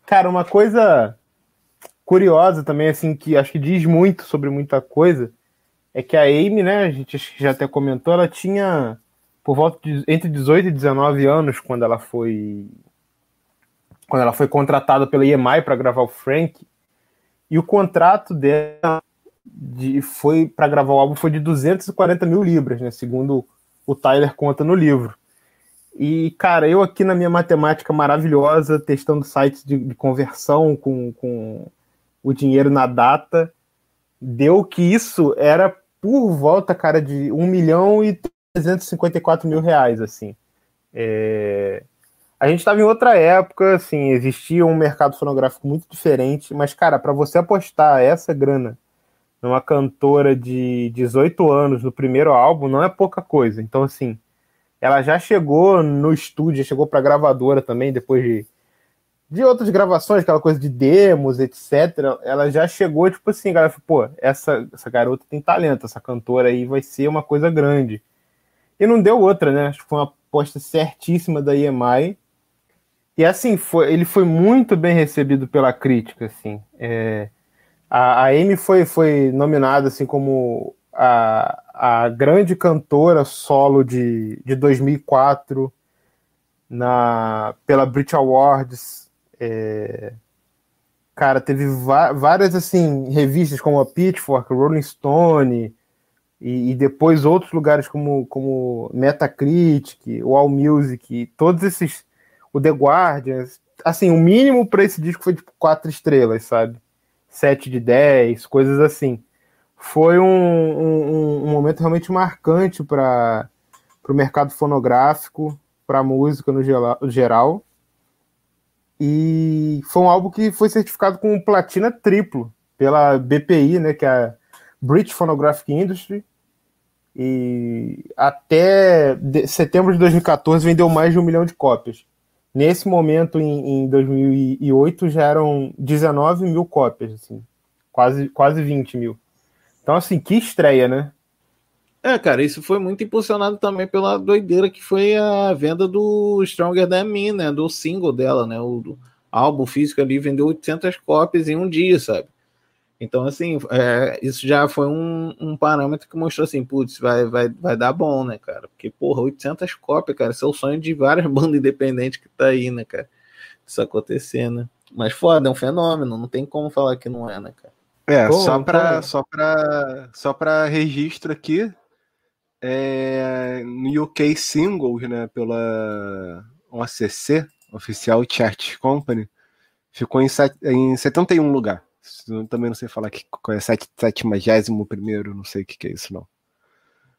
Cara, uma coisa curiosa também, assim, que acho que diz muito sobre muita coisa, é que a Amy, né, a gente já até comentou, ela tinha por volta de entre 18 e 19 anos quando ela foi quando ela foi contratada pela EMI para gravar o Frank. E o contrato dela de, foi para gravar o álbum foi de 240 mil libras, né? Segundo o Tyler conta no livro. E, cara, eu aqui na minha matemática maravilhosa, testando sites de, de conversão com, com o dinheiro na data, deu que isso era por volta, cara, de 1 milhão e 354 mil reais, assim. É... A gente estava em outra época, assim, existia um mercado fonográfico muito diferente, mas, cara, para você apostar essa grana numa cantora de 18 anos no primeiro álbum não é pouca coisa. Então, assim, ela já chegou no estúdio, chegou para gravadora também, depois de, de outras gravações, aquela coisa de demos, etc. Ela já chegou, tipo assim, galera, pô, essa, essa garota tem talento, essa cantora aí vai ser uma coisa grande. E não deu outra, né? Acho que foi uma aposta certíssima da EMI. e assim, foi, ele foi muito bem recebido pela crítica, assim. É, a, a Amy foi, foi nominada assim como a, a grande cantora solo de, de 2004 na, pela Brit Awards. É, cara, teve várias assim revistas como a Pitchfork, Rolling Stone e, e, depois outros lugares como, como Metacritic, o All Music, todos esses o The Guardian, assim, o mínimo para esse disco foi tipo quatro estrelas, sabe? 7 de 10, coisas assim. Foi um, um, um momento realmente marcante para o mercado fonográfico, para a música no geral. E foi um álbum que foi certificado com platina triplo pela BPI, né, que é a British Phonographic Industry. E até setembro de 2014 vendeu mais de um milhão de cópias. Nesse momento, em, em 2008, já eram 19 mil cópias, assim, quase, quase 20 mil. Então, assim, que estreia, né? É, cara, isso foi muito impulsionado também pela doideira que foi a venda do Stronger Than Me, né? Do single dela, né? O álbum físico ali vendeu 800 cópias em um dia, sabe? Então, assim, é, isso já foi um, um, parâmetro que mostrou assim, putz, vai, vai, vai dar bom, né, cara? Porque, porra, 800 cópias, cara, esse é o sonho de várias bandas independentes que tá aí, né, cara? Isso acontecendo, né? Mas foda, é um fenômeno, não tem como falar que não é, né, cara? É, Pô, só para só pra, só pra registro aqui, é, no UK Singles, né, pela OCC, Oficial Chart Company, ficou em, em 71 lugar. Também não sei falar que é 71 primeiro, não sei o que, que é isso, não.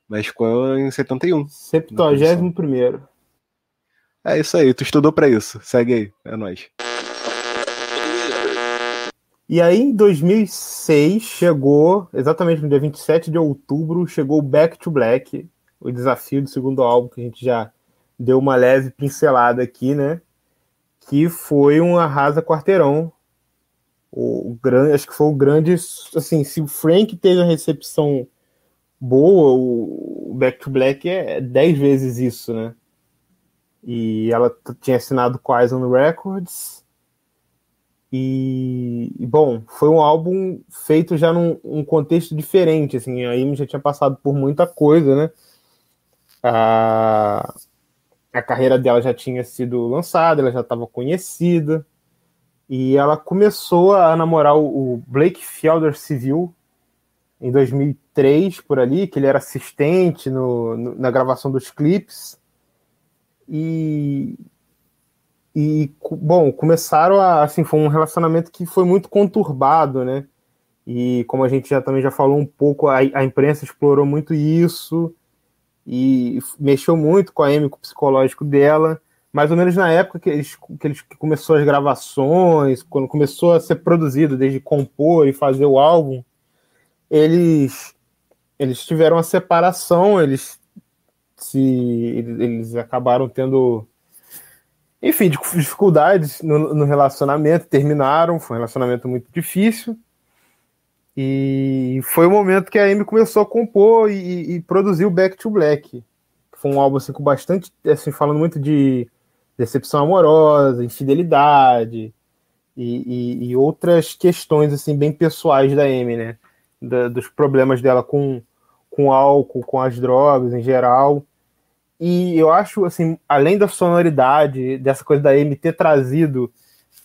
Mas ficou em 71. 71 primeiro. É isso aí, tu estudou para isso. Segue aí, é nóis. E aí, em 2006, chegou, exatamente no dia 27 de outubro, chegou Back to Black, o desafio do segundo álbum, que a gente já deu uma leve pincelada aqui, né? Que foi um arrasa quarteirão o, o grande, acho que foi o grande, assim, se o Frank teve a recepção boa, o, o Back to Black é 10 vezes isso, né? E ela tinha assinado com Ison Records. E, bom, foi um álbum feito já num um contexto diferente, assim, a Amy já tinha passado por muita coisa, né? A, a carreira dela já tinha sido lançada, ela já estava conhecida. E ela começou a namorar o Blake Felder Civil em 2003, por ali, que ele era assistente no, no, na gravação dos clipes. E, e, bom, começaram a, assim, foi um relacionamento que foi muito conturbado, né? E como a gente já também já falou um pouco, a, a imprensa explorou muito isso e mexeu muito com a Amy, com o psicológico dela mais ou menos na época que eles, que eles que começou as gravações, quando começou a ser produzido, desde compor e fazer o álbum, eles eles tiveram a separação, eles se eles, eles acabaram tendo enfim, dificuldades no, no, relacionamento, terminaram, foi um relacionamento muito difícil. E foi o momento que a Amy começou a compor e, e produzir o Back to Black. Foi um álbum assim, com bastante, assim, falando muito de decepção amorosa, infidelidade e, e, e, outras questões assim bem pessoais da Amy, né? Da, dos problemas dela com, com álcool, com as drogas em geral. E eu acho, assim, além da sonoridade, dessa coisa da Amy ter trazido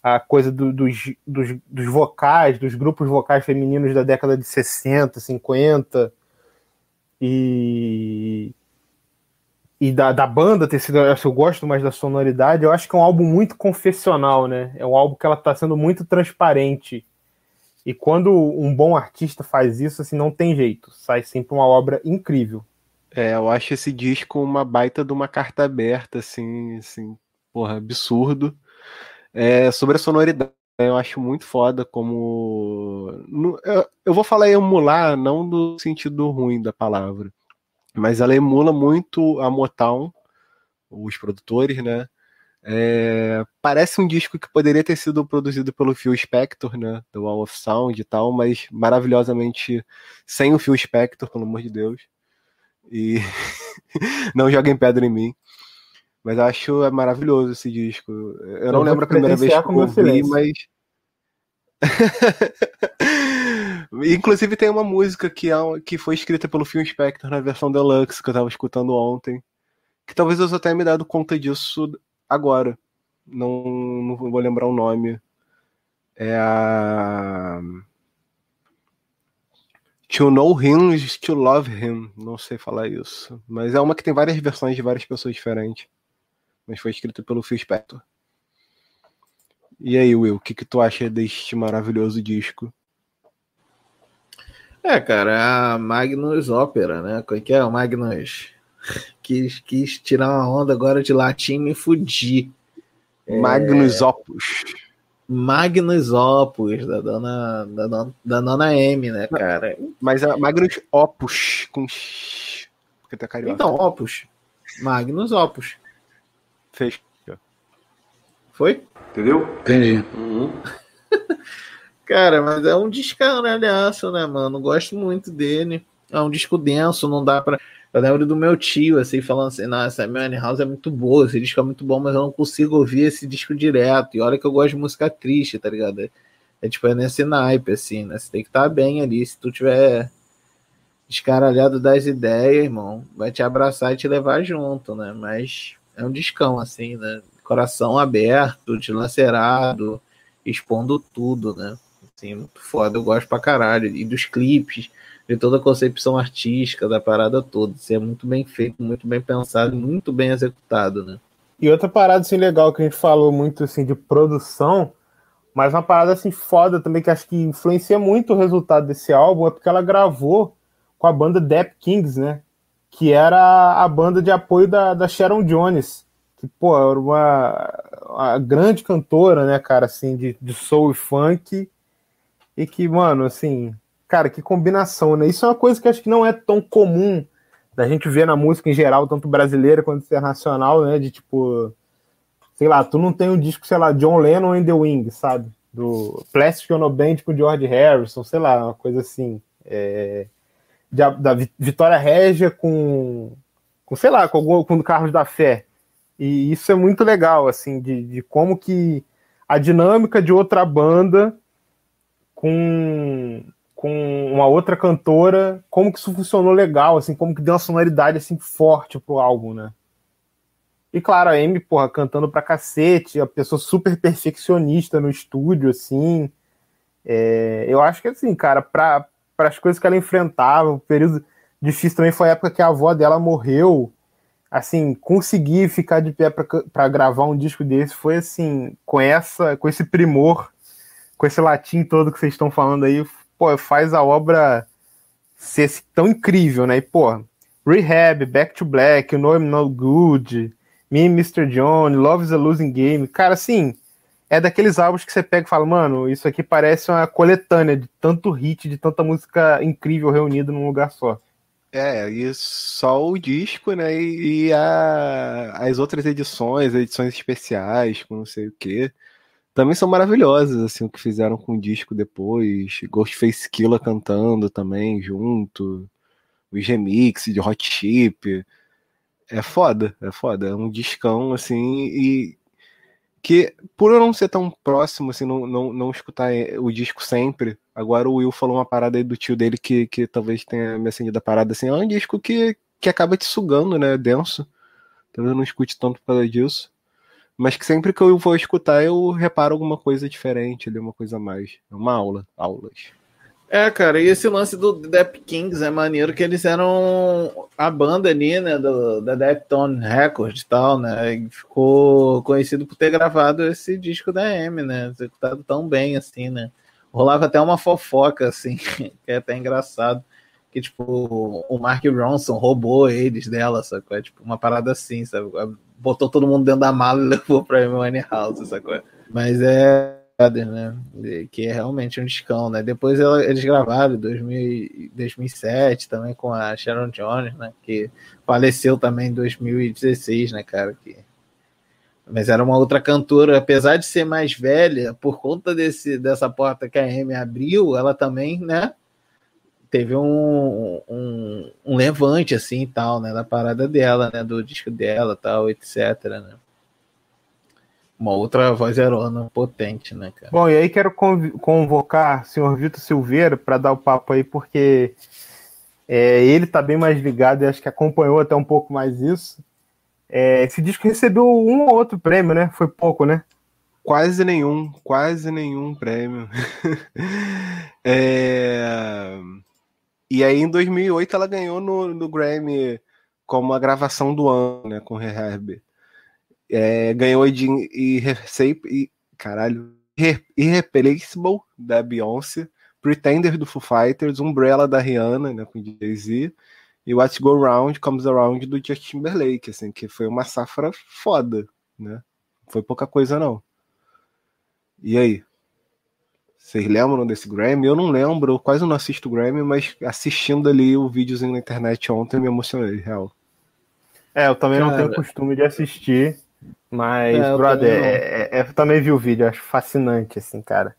a coisa do, dos, dos, dos vocais, dos grupos vocais femininos da década de 60, 50, e, e da, da banda ter sido, eu gosto mais da sonoridade, eu acho que é um álbum muito confessional, né? É um álbum que ela está sendo muito transparente. E quando um bom artista faz isso, assim, não tem jeito. Sai sempre uma obra incrível. É, eu acho esse disco uma baita de uma carta aberta, assim, assim, porra, absurdo. É, sobre a sonoridade, eu acho muito foda como. Eu vou falar emular, não do sentido ruim da palavra mas ela emula muito a Motown, os produtores, né? É, parece um disco que poderia ter sido produzido pelo Phil Spector, né? Do Wall of Sound e tal, mas maravilhosamente sem o Phil Spector, pelo amor de Deus. E não joguem pedra em mim. Mas eu acho é maravilhoso esse disco. Eu não vou lembro a primeira vez que eu ouvi, mas. Inclusive tem uma música que, é um- que foi escrita pelo Phil Spector na versão deluxe que eu tava escutando ontem. Que talvez eu só tenha me dado conta disso agora. Não, não vou lembrar o nome. É a. To Know Him is to Love Him. Não sei falar isso. Mas é uma que tem várias versões de várias pessoas diferentes. Mas foi escrita pelo Phil Spector. E aí, Will, o que, que tu acha deste maravilhoso disco? É, cara, é a Magnus Opera, né? Qual que é? O Magnus quis, quis tirar uma onda agora de latim e me fudir. Magnus Opus. Magnus Opus, da dona, da, dona, da dona M, né, cara? Mas a Magnus Opus com X. Porque tá carioca. Então, Opus. Magnus Opus. Fez. Foi? Entendeu? Entendi. Cara, mas é um descaralhaço, né, mano? Gosto muito dele. É um disco denso, não dá pra. Eu lembro do meu tio, assim, falando assim: nossa, Amy House é muito boa, esse disco é muito bom, mas eu não consigo ouvir esse disco direto. E olha que eu gosto de música triste, tá ligado? É, é tipo, é nesse naipe, assim, né? Você tem que estar bem ali. Se tu tiver descaralhado das ideias, irmão, vai te abraçar e te levar junto, né? Mas é um discão, assim, né? Coração aberto, dilacerado, expondo tudo, né? Assim, muito foda, eu gosto pra caralho. E dos clipes, de toda a concepção artística da parada toda. Isso é muito bem feito, muito bem pensado, muito bem executado, né? E outra parada assim legal que a gente falou muito assim de produção, mas uma parada assim foda também que acho que influencia muito o resultado desse álbum é porque ela gravou com a banda Dap Kings, né? Que era a banda de apoio da, da Sharon Jones, que pô, era uma, uma grande cantora, né, cara, assim de, de soul e funk e que, mano, assim, cara, que combinação, né? Isso é uma coisa que acho que não é tão comum da gente ver na música em geral, tanto brasileira quanto internacional, né? De tipo, sei lá, tu não tem um disco, sei lá, John Lennon and the Wings, sabe? Do Plastic Ono Band com George Harrison, sei lá, uma coisa assim. É, da, da Vi- Vitória Régia com, com, sei lá, com, com o Carlos da Fé. E isso é muito legal, assim, de, de como que a dinâmica de outra banda com, com uma outra cantora, como que isso funcionou legal, assim, como que deu uma sonoridade assim forte pro álbum, né? E claro, a Amy, porra, cantando pra cacete, a pessoa super perfeccionista no estúdio, assim. É, eu acho que assim, cara, para as coisas que ela enfrentava, o período difícil também foi a época que a avó dela morreu. Assim, conseguir ficar de pé para gravar um disco desse foi assim, com essa, com esse primor, com esse latim todo que vocês estão falando aí, pô, faz a obra ser tão incrível, né? E, pô, Rehab, Back to Black, Know I'm No Good, Me and Mr. John, Love is a Losing Game. Cara, assim, é daqueles álbuns que você pega e fala, mano, isso aqui parece uma coletânea de tanto hit, de tanta música incrível reunida num lugar só. É, e só o disco, né? E a, as outras edições, edições especiais, com não sei o quê, também são maravilhosas, assim, o que fizeram com o disco depois. Ghostface Killa cantando também junto, os remix de Hot Chip. É foda, é foda. É um discão, assim, e que por eu não ser tão próximo, assim, não, não, não escutar o disco sempre, agora o Will falou uma parada aí do tio dele que, que talvez tenha me acendido a parada, assim, é um disco que, que acaba te sugando, né, denso, talvez eu não escute tanto por causa disso, mas que sempre que eu vou escutar eu reparo alguma coisa diferente, ali, uma coisa a mais, é uma aula, aulas. É, cara, e esse lance do Dap Kings é maneiro que eles eram a banda ali, né, do, da Defton Records e tal, né, e ficou conhecido por ter gravado esse disco da M, né, executado tão bem, assim, né, rolava até uma fofoca, assim, que é até engraçado, que, tipo, o Mark Ronson roubou eles dela, sacou? É, tipo, uma parada assim, sabe? Botou todo mundo dentro da mala e levou pra Amy House, sacou? Mas é né? Que é realmente um discão, né? Depois ela, eles gravaram em 2000, 2007 também com a Sharon Jones, né? Que faleceu também em 2016, né, cara? Que... Mas era uma outra cantora, apesar de ser mais velha, por conta desse, dessa porta que a Amy abriu, ela também, né? Teve um, um, um, levante assim e tal, né, na parada dela, né, do disco dela, tal, etc, né. Uma outra vozerona potente, né, cara. Bom, e aí quero convocar o senhor Vitor Silveira para dar o papo aí, porque é, ele tá bem mais ligado e acho que acompanhou até um pouco mais isso. É, esse disco recebeu um ou outro prêmio, né? Foi pouco, né? Quase nenhum, quase nenhum prêmio. é... E aí, em 2008, ela ganhou no, no Grammy como a gravação do ano, né, com Rehab. É, ganhou de e, caralho, Irreplaceable da Beyoncé, Pretender do Foo Fighters, Umbrella da Rihanna, né, com Jay-Z, e What Go Round Comes Around do Justin Timberlake, assim, que foi uma safra foda, né? Foi pouca coisa não. E aí? Vocês lembram desse Grammy? Eu não lembro, eu quase não assisto o Grammy, mas assistindo ali o videozinho na internet ontem me emocionei, real. É, eu também Cara, não tenho costume de assistir, mas, é, brother, também é, é, é, eu também vi o vídeo, acho fascinante, assim, cara.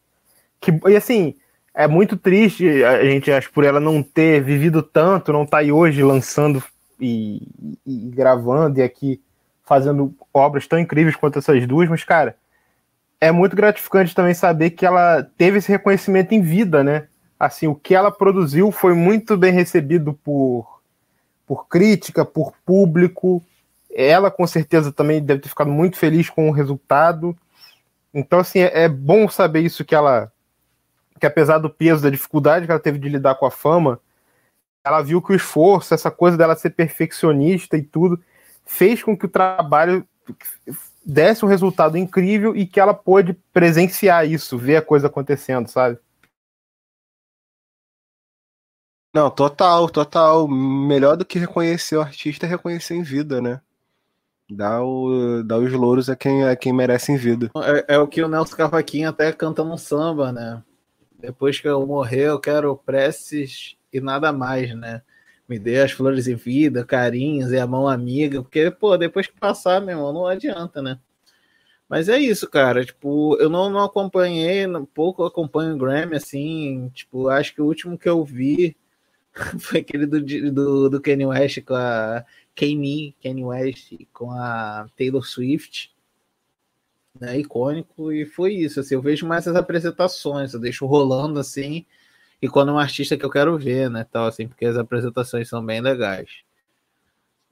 Que, e assim, é muito triste a gente, acho, por ela não ter vivido tanto, não estar tá aí hoje lançando e, e, e gravando e aqui fazendo obras tão incríveis quanto essas duas, mas, cara, é muito gratificante também saber que ela teve esse reconhecimento em vida, né? Assim, o que ela produziu foi muito bem recebido por, por crítica, por público. Ela, com certeza, também deve ter ficado muito feliz com o resultado. Então, assim, é, é bom saber isso que ela, que apesar do peso, da dificuldade que ela teve de lidar com a fama, ela viu que o esforço, essa coisa dela ser perfeccionista e tudo, fez com que o trabalho desse um resultado incrível e que ela pôde presenciar isso, ver a coisa acontecendo, sabe? Não, total, total. Melhor do que reconhecer o artista é reconhecer em vida, né? Dá, o, dá os louros a quem, a quem merece em vida. É, é o que o Nelson Cavaquinho até canta no samba, né? Depois que eu morrer, eu quero preces e nada mais, né? Me dê as flores em vida, carinhos e a mão amiga, porque, pô, depois que passar, meu irmão, não adianta, né? Mas é isso, cara. Tipo, eu não, não acompanhei, pouco acompanho o Grammy, assim. Tipo, acho que o último que eu vi foi aquele do, do, do Kanye West com a Kanye, Kanye West com a Taylor Swift. Né, icônico, e foi isso. Assim, eu vejo mais as apresentações, eu deixo rolando assim e quando é um artista que eu quero ver, né, tal assim, porque as apresentações são bem legais.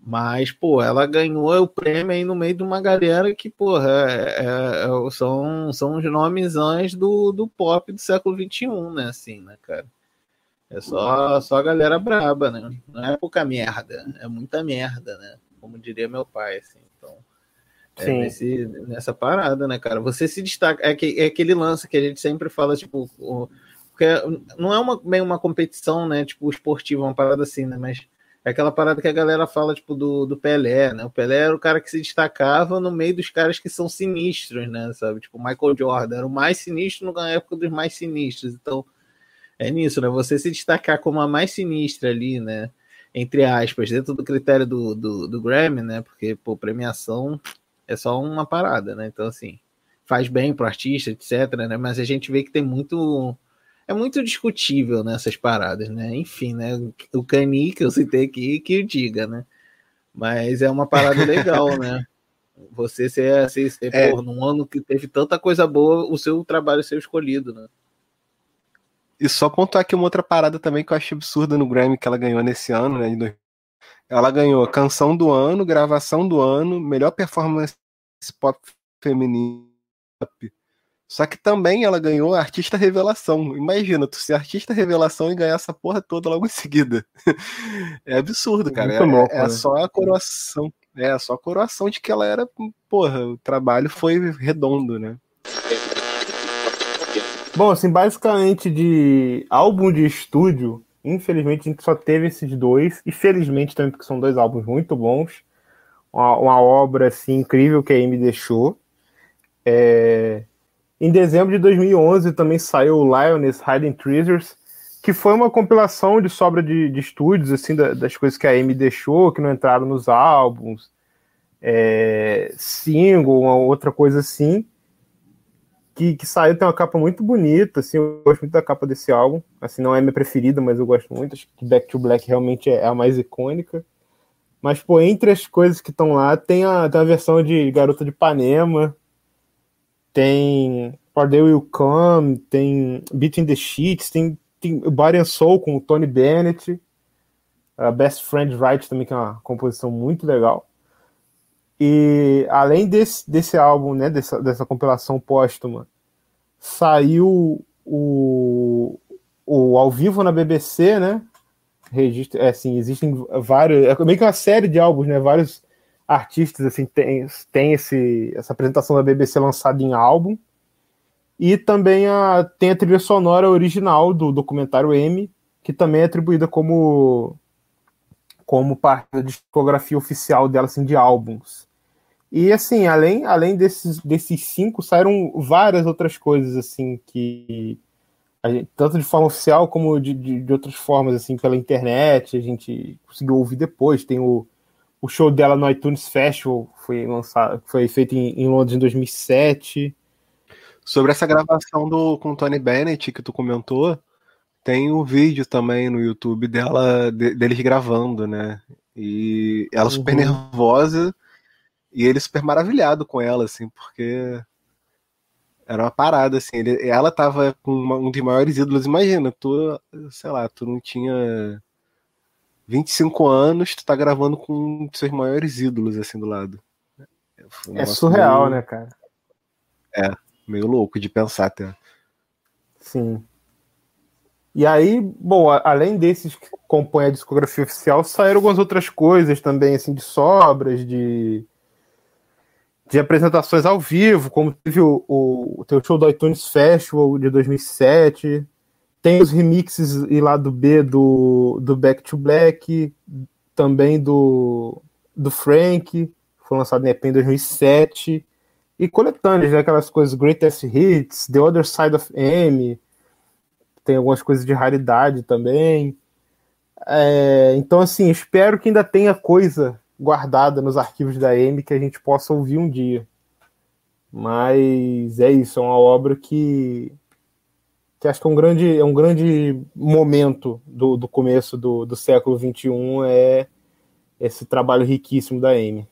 Mas, pô, ela ganhou o prêmio aí no meio de uma galera que, porra, é, é, é são, são os nomes do, do pop do século XXI, né, assim, né, cara? É só, só a galera braba, né? Não é pouca merda, é muita merda, né? Como diria meu pai, assim. Então, é nesse, nessa parada, né, cara? Você se destaca. É, que, é aquele lance que a gente sempre fala, tipo, o, porque não é uma, bem uma competição, né? Tipo, esportiva, uma parada assim, né? Mas é aquela parada que a galera fala, tipo, do, do Pelé, né? O Pelé era o cara que se destacava no meio dos caras que são sinistros, né? Sabe? Tipo, Michael Jordan era o mais sinistro na época dos mais sinistros. Então, é nisso, né? Você se destacar como a mais sinistra ali, né? Entre aspas, dentro do critério do, do, do Grammy, né? Porque, pô, premiação é só uma parada, né? Então, assim, faz bem pro artista, etc, né? Mas a gente vê que tem muito é muito discutível nessas paradas, né? Enfim, né? O Cani que eu citei aqui, que diga, né? Mas é uma parada legal, né? Você ser, ser, ser é. Porra, num ano que teve tanta coisa boa, o seu trabalho ser escolhido, né? E só pontuar aqui uma outra parada também que eu achei absurda no Grammy que ela ganhou nesse ano, né? Ela ganhou canção do ano, gravação do ano, melhor performance pop feminino só que também ela ganhou artista revelação. Imagina, tu ser artista revelação e ganhar essa porra toda logo em seguida. é absurdo, cara. É, louco, é, é só a coroação. É só a coroação de que ela era, porra, o trabalho foi redondo, né? Bom, assim, basicamente de álbum de estúdio, infelizmente a gente só teve esses dois, e felizmente também porque são dois álbuns muito bons. Uma, uma obra assim incrível que a Amy deixou. É, em dezembro de 2011 também saiu o Lioness Hiding Treasures, que foi uma compilação de sobra de, de estúdios, assim, da, das coisas que a Amy deixou, que não entraram nos álbuns, é, single, uma outra coisa assim, que, que saiu tem uma capa muito bonita, assim, eu gosto muito da capa desse álbum. Assim, não é minha preferida, mas eu gosto muito. Acho que Back to Black realmente é a mais icônica. Mas, pô, entre as coisas que estão lá, tem a, tem a versão de Garota de Ipanema, tem They Will Come, tem Between the Sheets, tem, tem Body and Soul com o Tony Bennett, a Best Friend Right também, que é uma composição muito legal. E além desse, desse álbum, né, dessa, dessa compilação póstuma, saiu o, o ao vivo na BBC, né? Registro, é, assim, existem vários, é meio que uma série de álbuns, né? Vários artistas assim tem, tem esse, essa apresentação da BBC lançada em álbum. E também a, tem a trilha sonora original do documentário M, que também é atribuída como como parte da discografia oficial dela assim, de álbuns. E assim, além, além desses, desses cinco, saíram várias outras coisas assim que gente, tanto de forma oficial como de, de, de, outras formas, assim, pela internet, a gente conseguiu ouvir depois. Tem o, o show dela no iTunes Festival, foi lançado, foi feito em, em Londres em 2007. Sobre essa gravação do com Tony Bennett que tu comentou, tem o um vídeo também no YouTube dela de, deles gravando, né? E ela uhum. super nervosa e ele super maravilhado com ela, assim, porque era uma parada, assim. Ele, ela tava com uma, um dos maiores ídolos. Imagina, tu, sei lá, tu não tinha 25 anos, tu tá gravando com um dos seus maiores ídolos, assim, do lado. é surreal, meio, né, cara? É, meio louco de pensar até. Sim. E aí, bom, além desses que compõem a discografia oficial, saíram algumas outras coisas também, assim, de sobras, de de apresentações ao vivo, como teve o, o, o teu show do iTunes Festival de 2007, tem os remixes e lado B do, do Back to Black, também do, do Frank, foi lançado em EP em 2007, e coletâneas, né, aquelas coisas Greatest Hits, The Other Side of M, tem algumas coisas de raridade também. É, então, assim, espero que ainda tenha coisa guardada nos arquivos da M que a gente possa ouvir um dia. Mas é isso, é uma obra que, que acho que é um grande, é um grande momento do, do começo do, do século XXI, é esse trabalho riquíssimo da M.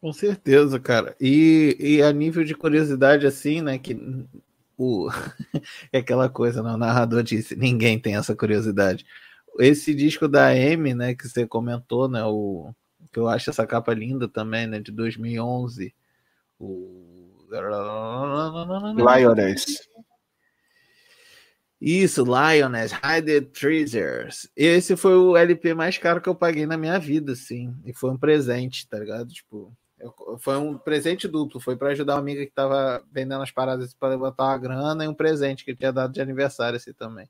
Com certeza, cara. E, e a nível de curiosidade, assim, né, que o, é aquela coisa, né, o narrador disse, ninguém tem essa curiosidade. Esse disco da M, né, que você comentou, né, o que eu acho essa capa linda também, né? De 2011. O... Lioness. Isso, Lioness, Hide Treasures. Esse foi o LP mais caro que eu paguei na minha vida, assim. E foi um presente, tá ligado? Tipo, foi um presente duplo. Foi para ajudar uma amiga que tava vendendo as paradas para levantar uma grana e um presente que tinha dado de aniversário, assim também.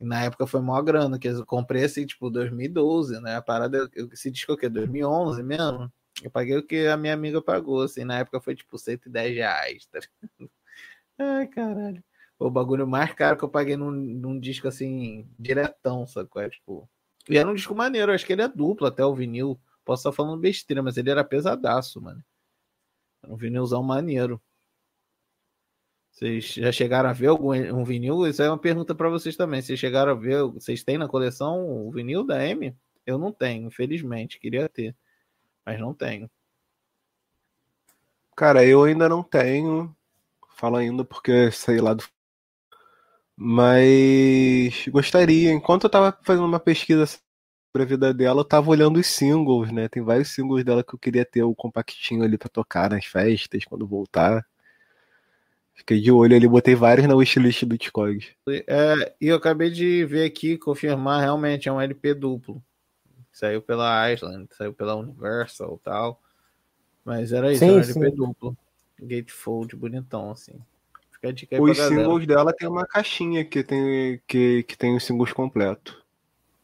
E na época foi maior grana, que eu comprei assim, tipo, 2012, né? A parada, eu, se diz que o quê? 2011 mesmo? Eu paguei o que a minha amiga pagou, assim, na época foi tipo 110 reais. Tá? Ai, caralho. O bagulho mais caro que eu paguei num, num disco assim, diretão, sacou? É, tipo. E era um disco maneiro, acho que ele é duplo até o vinil. Posso estar falando besteira, mas ele era pesadaço, mano. Era um vinilzão maneiro. Vocês já chegaram a ver algum um vinil? Isso é uma pergunta para vocês também. Vocês chegaram a ver? Vocês têm na coleção o vinil da M? Eu não tenho, infelizmente. Queria ter, mas não tenho. Cara, eu ainda não tenho. Falo ainda porque sei lá do. Mas gostaria. Enquanto eu tava fazendo uma pesquisa sobre a vida dela, eu tava olhando os singles, né? Tem vários singles dela que eu queria ter o compactinho ali para tocar nas festas quando voltar. Fiquei de olho ali, botei vários na wishlist do Discord. É, e eu acabei de ver aqui, confirmar, realmente é um LP duplo. Saiu pela Island, saiu pela Universal e tal. Mas era isso, sim, é um LP sim. duplo. Gatefold, bonitão, assim. Fica a dica aí Os singles dela tem uma caixinha que tem, que, que tem os singles completos.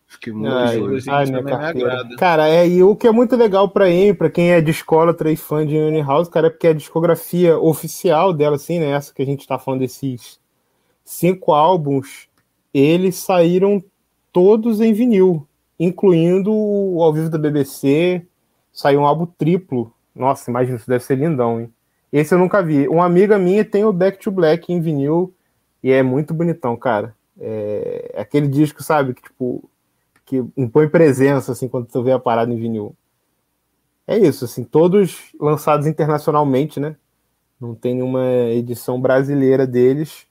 Fiquei muito ai, ai, minha carteira. Cara, é, e o que é muito legal pra Amy, pra quem é de escola, três fã de Annie House, cara, é porque a discografia oficial dela, assim, né? Essa que a gente tá falando desses cinco álbuns, eles saíram todos em vinil, incluindo o ao vivo da BBC. Saiu um álbum triplo. Nossa, imagina, isso deve ser lindão, hein? Esse eu nunca vi. Uma amiga minha tem o Back to Black em vinil e é muito bonitão, cara. É, é aquele disco, sabe, que tipo que impõe presença assim quando tu vê a parada em vinil. É isso, assim, todos lançados internacionalmente, né? Não tem nenhuma edição brasileira deles,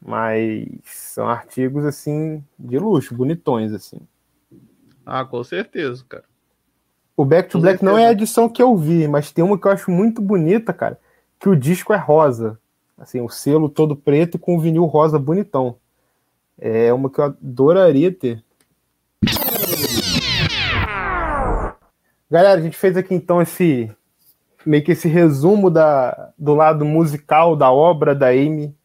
mas são artigos assim de luxo, bonitões assim. Ah, com certeza, cara. O Back to Com Black não é a certeza. edição que eu vi, mas tem uma que eu acho muito bonita, cara, que o disco é rosa. Assim, o selo todo preto com o vinil rosa bonitão. É uma que eu adoraria ter. Galera, a gente fez aqui então esse meio que esse resumo da, do lado musical da obra da Amy,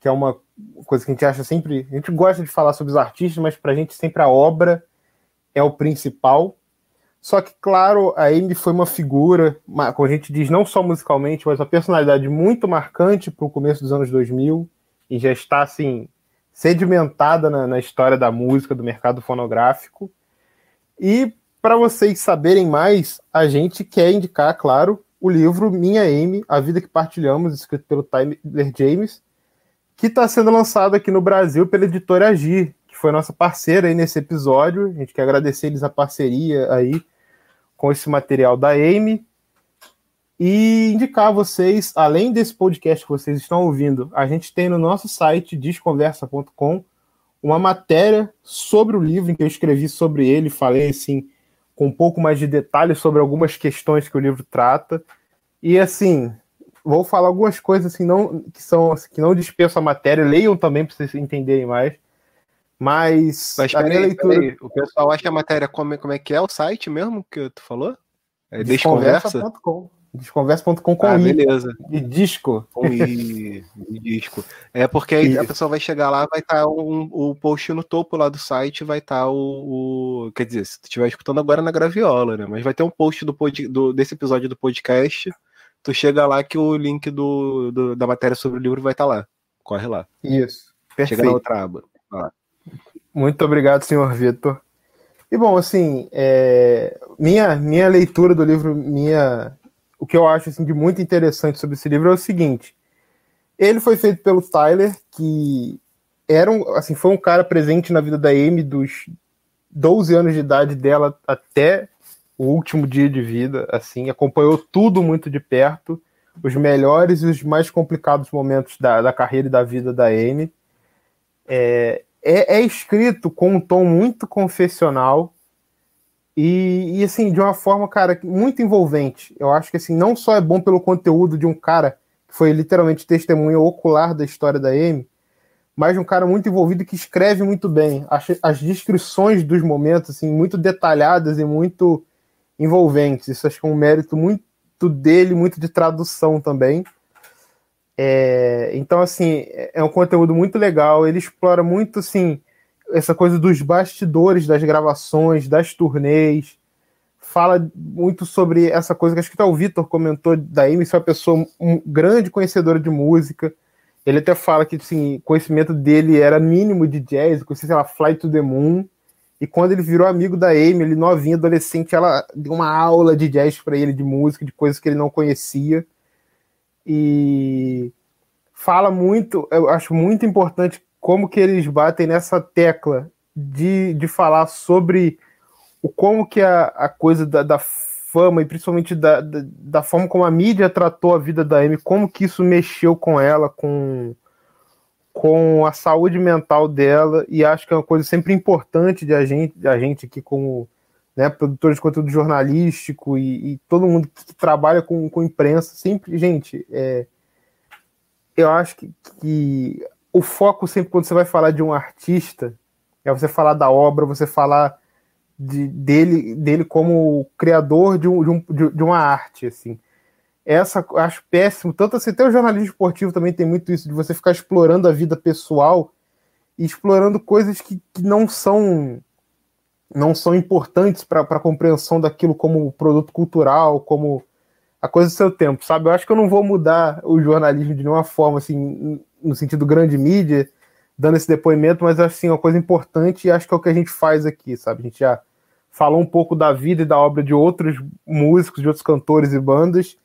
que é uma coisa que a gente acha sempre, a gente gosta de falar sobre os artistas, mas pra gente sempre a obra é o principal. Só que, claro, a Amy foi uma figura, como a gente diz, não só musicalmente, mas uma personalidade muito marcante para o começo dos anos 2000 e já está, assim, sedimentada na, na história da música, do mercado fonográfico. E, para vocês saberem mais, a gente quer indicar, claro, o livro Minha Amy, A Vida que Partilhamos, escrito pelo Tyler James, que está sendo lançado aqui no Brasil pela editora Agir, que foi nossa parceira aí nesse episódio. A gente quer agradecer eles a parceria aí com esse material da Amy. E indicar a vocês, além desse podcast que vocês estão ouvindo, a gente tem no nosso site desconversa.com uma matéria sobre o livro em que eu escrevi sobre ele, falei assim com um pouco mais de detalhes sobre algumas questões que o livro trata. E assim, vou falar algumas coisas assim não que são assim, que não dispenso a matéria, leiam também para vocês entenderem mais. Mas, Mas a minha leitura o pessoal acha a matéria como, como é que é o site mesmo que tu falou? É Desconversa? desconversa.com. Desconversa.com com Ah, i beleza. de disco. Com i, i disco. É porque a pessoa vai chegar lá, vai estar um, o post no topo lá do site, vai estar o, o- Quer dizer, se tu estiver escutando agora na graviola, né? Mas vai ter um post do, pod- do- desse episódio do podcast. Tu chega lá que o link do, do- da matéria sobre o livro vai estar lá. Corre lá. Isso. Chega Perfeito. na outra aba. Muito obrigado, senhor Vitor. E bom, assim, é, minha, minha leitura do livro, minha, o que eu acho assim, de muito interessante sobre esse livro é o seguinte: ele foi feito pelo Tyler, que era um, assim, foi um cara presente na vida da Amy dos 12 anos de idade dela até o último dia de vida, assim, acompanhou tudo muito de perto, os melhores e os mais complicados momentos da, da carreira e da vida da Amy. É, é, é escrito com um tom muito confessional e, e, assim, de uma forma, cara, muito envolvente. Eu acho que assim, não só é bom pelo conteúdo de um cara que foi literalmente testemunha ocular da história da Amy, mas um cara muito envolvido que escreve muito bem. As, as descrições dos momentos, assim, muito detalhadas e muito envolventes. Isso acho que é um mérito muito dele, muito de tradução também. É, então, assim, é um conteúdo muito legal. Ele explora muito, assim, essa coisa dos bastidores das gravações, das turnês. Fala muito sobre essa coisa que acho que até o Vitor comentou da Amy, ser uma pessoa um grande conhecedora de música. Ele até fala que assim, conhecimento dele era mínimo de jazz, conhecia, sei lá, Fly to the Moon. E quando ele virou amigo da Amy, ele novinho, adolescente, ela deu uma aula de jazz para ele, de música, de coisas que ele não conhecia e fala muito, eu acho muito importante como que eles batem nessa tecla de, de falar sobre o como que a, a coisa da, da fama e principalmente da, da, da, forma como a mídia tratou a vida da Amy, como que isso mexeu com ela, com, com a saúde mental dela, e acho que é uma coisa sempre importante de a gente, de a gente aqui como né, produtores de conteúdo jornalístico e, e, todo mundo que trabalha com, com imprensa, sempre, gente, é, eu acho que, que, o foco sempre quando você vai falar de um artista é você falar da obra, você falar de, dele, dele como criador de, um, de, um, de, uma arte, assim. Essa eu acho péssimo, tanto assim, até o jornalismo esportivo também tem muito isso, de você ficar explorando a vida pessoal e explorando coisas que, que não são não são importantes para a compreensão daquilo como produto cultural, como a coisa do seu tempo, sabe? Eu acho que eu não vou mudar o jornalismo de nenhuma forma, assim, no sentido grande mídia, dando esse depoimento, mas assim, uma coisa importante e acho que é o que a gente faz aqui, sabe? A gente já falou um pouco da vida e da obra de outros músicos, de outros cantores e bandas,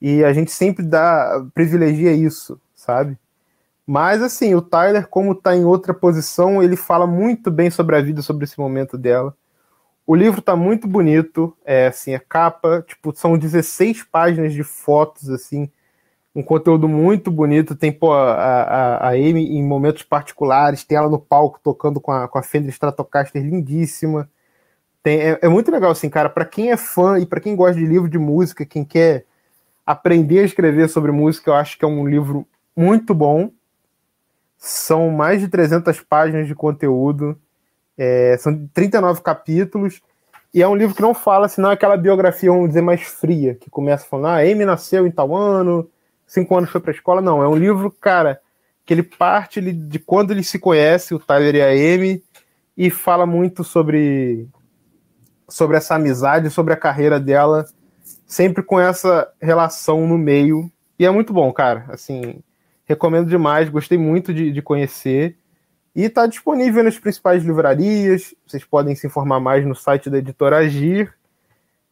E a gente sempre dá, privilegia isso, sabe? Mas assim, o Tyler, como tá em outra posição, ele fala muito bem sobre a vida, sobre esse momento dela. O livro tá muito bonito, é assim, a capa, tipo, são 16 páginas de fotos, assim, um conteúdo muito bonito. Tem, pô, a, a, a Amy em momentos particulares, tem ela no palco tocando com a, com a Fender Stratocaster lindíssima. Tem, é, é muito legal, assim, cara, para quem é fã e para quem gosta de livro de música, quem quer aprender a escrever sobre música, eu acho que é um livro muito bom. São mais de 300 páginas de conteúdo. É, são 39 capítulos, e é um livro que não fala, senão aquela biografia, vamos dizer, mais fria, que começa falando, ah, Amy nasceu em tal ano, cinco anos foi para a escola. Não, é um livro, cara, que ele parte de quando ele se conhece, o Tyler e a Amy, e fala muito sobre, sobre essa amizade, sobre a carreira dela, sempre com essa relação no meio. E é muito bom, cara. Assim, recomendo demais, gostei muito de, de conhecer. E está disponível nas principais livrarias. Vocês podem se informar mais no site da editora Agir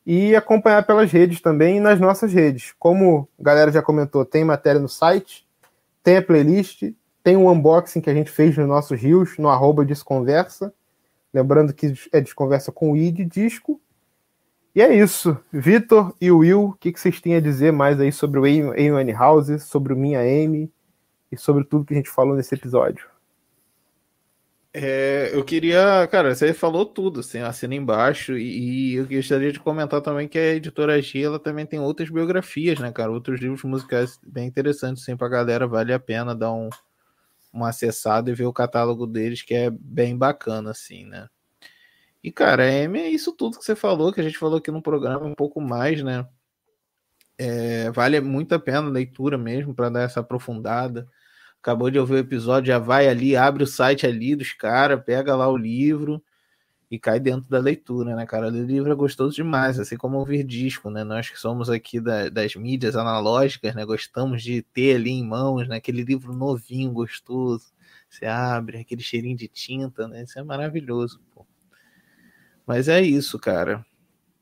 e acompanhar pelas redes também e nas nossas redes. Como a galera já comentou, tem matéria no site, tem a playlist, tem o um unboxing que a gente fez nos nossos rios, no arroba Desconversa. Lembrando que é Desconversa com o ID Disco. E é isso. Vitor e Will, o que, que vocês têm a dizer mais aí sobre o Amy House, sobre o Minha Amy e sobre tudo que a gente falou nesse episódio? É, eu queria, cara, você falou tudo, assim, assina embaixo, e, e, eu gostaria de comentar também que a editora G, ela também tem outras biografias, né, cara, outros livros musicais bem interessantes, assim, pra galera, vale a pena dar um, um acessado e ver o catálogo deles, que é bem bacana, assim, né. E, cara, é, é isso tudo que você falou, que a gente falou aqui no programa, um pouco mais, né, é, vale muito a pena a leitura mesmo, para dar essa aprofundada, acabou de ouvir o episódio, já vai ali, abre o site ali dos caras, pega lá o livro e cai dentro da leitura, né, cara? O livro é gostoso demais, assim como ouvir disco, né? Nós que somos aqui da, das mídias analógicas, né? Gostamos de ter ali em mãos, né? Aquele livro novinho, gostoso. Você abre, aquele cheirinho de tinta, né? Isso é maravilhoso, pô. Mas é isso, cara.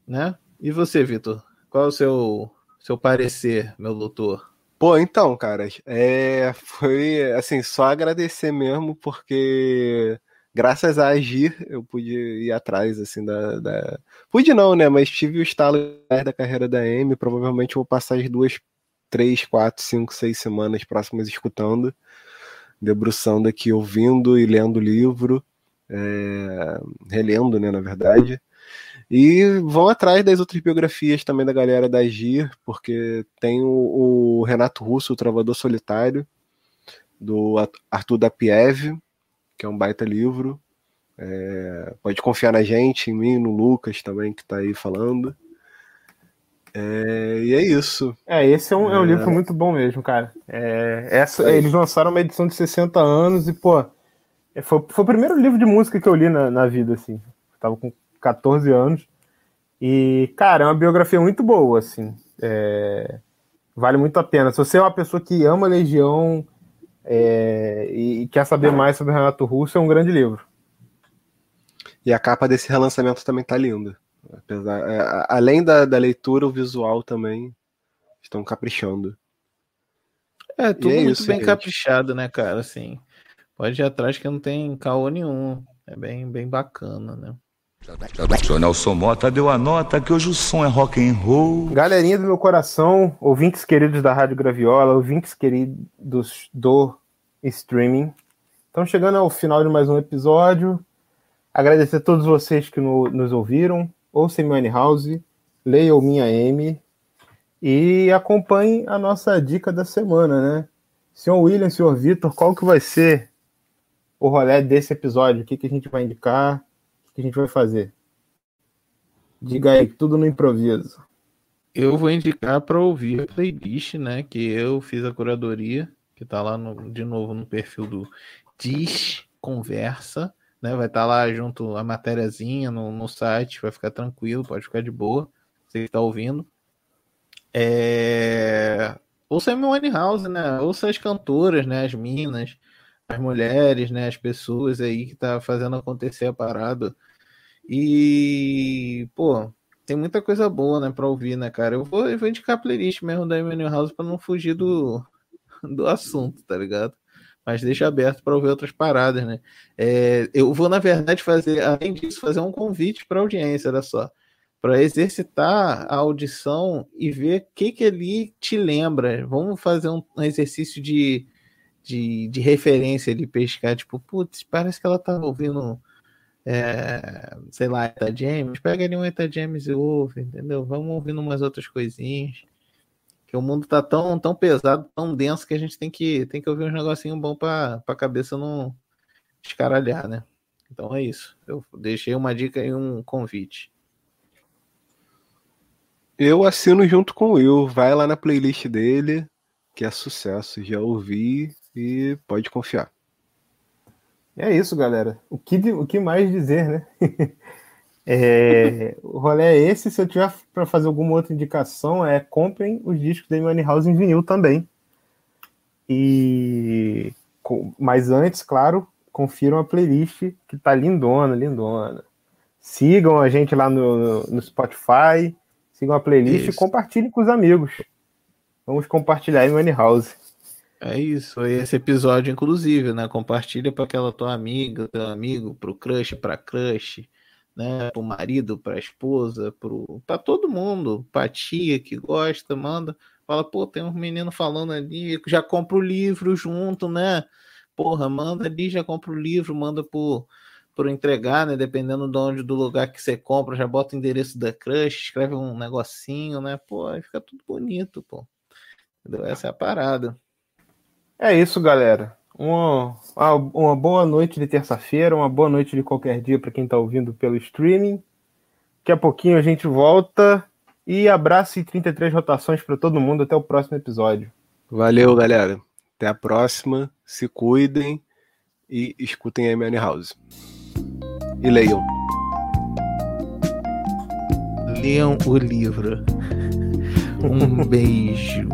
Né? E você, Vitor? Qual é o seu, seu parecer, meu doutor? Pô, então, cara, é, foi assim, só agradecer mesmo, porque graças a Agir eu pude ir atrás, assim, da, da... Pude não, né, mas tive o estalo da carreira da M, provavelmente vou passar as duas, três, quatro, cinco, seis semanas próximas escutando, debruçando aqui, ouvindo e lendo livro, é, relendo, né, na verdade, e vão atrás das outras biografias também da galera da Agir, porque tem o, o Renato Russo, o Trovador Solitário, do Arthur da Pieve, que é um baita livro. É, pode confiar na gente, em mim, no Lucas também, que está aí falando. É, e é isso. É, esse é um, é. é um livro muito bom mesmo, cara. É, essa, é eles lançaram uma edição de 60 anos e, pô, é, foi, foi o primeiro livro de música que eu li na, na vida, assim. Eu tava com 14 anos. E, cara, é uma biografia muito boa, assim. É... Vale muito a pena. Se você é uma pessoa que ama Legião é... e quer saber mais sobre Renato Russo, é um grande livro. E a capa desse relançamento também tá linda. Apesar, é, além da, da leitura, o visual também estão caprichando. É, tudo é muito isso, bem gente. caprichado, né, cara? Assim, pode ir atrás que não tem caô nenhum. É bem, bem bacana, né? O Nelson Mota deu a nota que hoje o som é rock and roll. Galerinha do meu coração, ouvintes queridos da Rádio Graviola, ouvintes queridos do streaming. Estamos chegando ao final de mais um episódio. Agradecer a todos vocês que no, nos ouviram. Ouçam Money House, leiam Minha M e acompanhem a nossa dica da semana, né? Senhor William, senhor Vitor, qual que vai ser o rolê desse episódio? O que, que a gente vai indicar? Que a gente vai fazer? Diga aí, tudo no improviso. Eu vou indicar para ouvir a playlist, né? Que eu fiz a curadoria, que tá lá no, de novo no perfil do Diz Conversa, né? Vai estar tá lá junto a matériazinha no, no site, vai ficar tranquilo, pode ficar de boa. Você que tá ouvindo. É... Ouça a House, né? Ouça as cantoras, né? As minas as mulheres, né, as pessoas aí que tá fazendo acontecer a parada. E, pô, tem muita coisa boa, né, pra ouvir, né, cara? Eu vou, eu vou indicar a playlist mesmo da Emmanuel House pra não fugir do, do assunto, tá ligado? Mas deixa aberto para ouvir outras paradas, né? É, eu vou, na verdade, fazer, além disso, fazer um convite para audiência, olha só. Para exercitar a audição e ver o que, que ele te lembra. Vamos fazer um, um exercício de, de, de, referência ali, pescar. Tipo, putz, parece que ela tá ouvindo é, sei lá, Eta James, pega ali um Eta James e ouve, entendeu? Vamos ouvindo umas outras coisinhas. Que o mundo tá tão, tão pesado, tão denso que a gente tem que, tem que ouvir uns negocinhos bons pra, pra cabeça não escaralhar, né? Então é isso. Eu deixei uma dica e um convite. Eu assino junto com o Will. Vai lá na playlist dele, que é sucesso. Já ouvi e pode confiar. É isso, galera. O que, o que mais dizer, né? é, o rolê é esse. Se eu tiver para fazer alguma outra indicação, é comprem os discos da Money House em vinil também. E mas antes, claro, confiram a playlist que tá lindona, lindona. Sigam a gente lá no, no Spotify, sigam a playlist isso. e compartilhem com os amigos. Vamos compartilhar em Money House. É isso, esse episódio, inclusive, né? Compartilha para aquela tua amiga, teu amigo, pro crush, pra crush, né? Pro marido, pra esposa, pro... pra todo mundo, pra tia que gosta, manda. Fala, pô, tem um menino falando ali, já compra o livro junto, né? Porra, manda ali, já compra o livro, manda por, por entregar, né? Dependendo de onde, do lugar que você compra, já bota o endereço da crush, escreve um negocinho, né? Pô, aí fica tudo bonito, pô. Entendeu? Essa é a parada. É isso, galera. Uma, uma boa noite de terça-feira, uma boa noite de qualquer dia para quem está ouvindo pelo streaming. Daqui a pouquinho a gente volta. E abraço e 33 rotações para todo mundo. Até o próximo episódio. Valeu, galera. Até a próxima. Se cuidem e escutem a MN House. E leiam. Leiam o livro. Um beijo.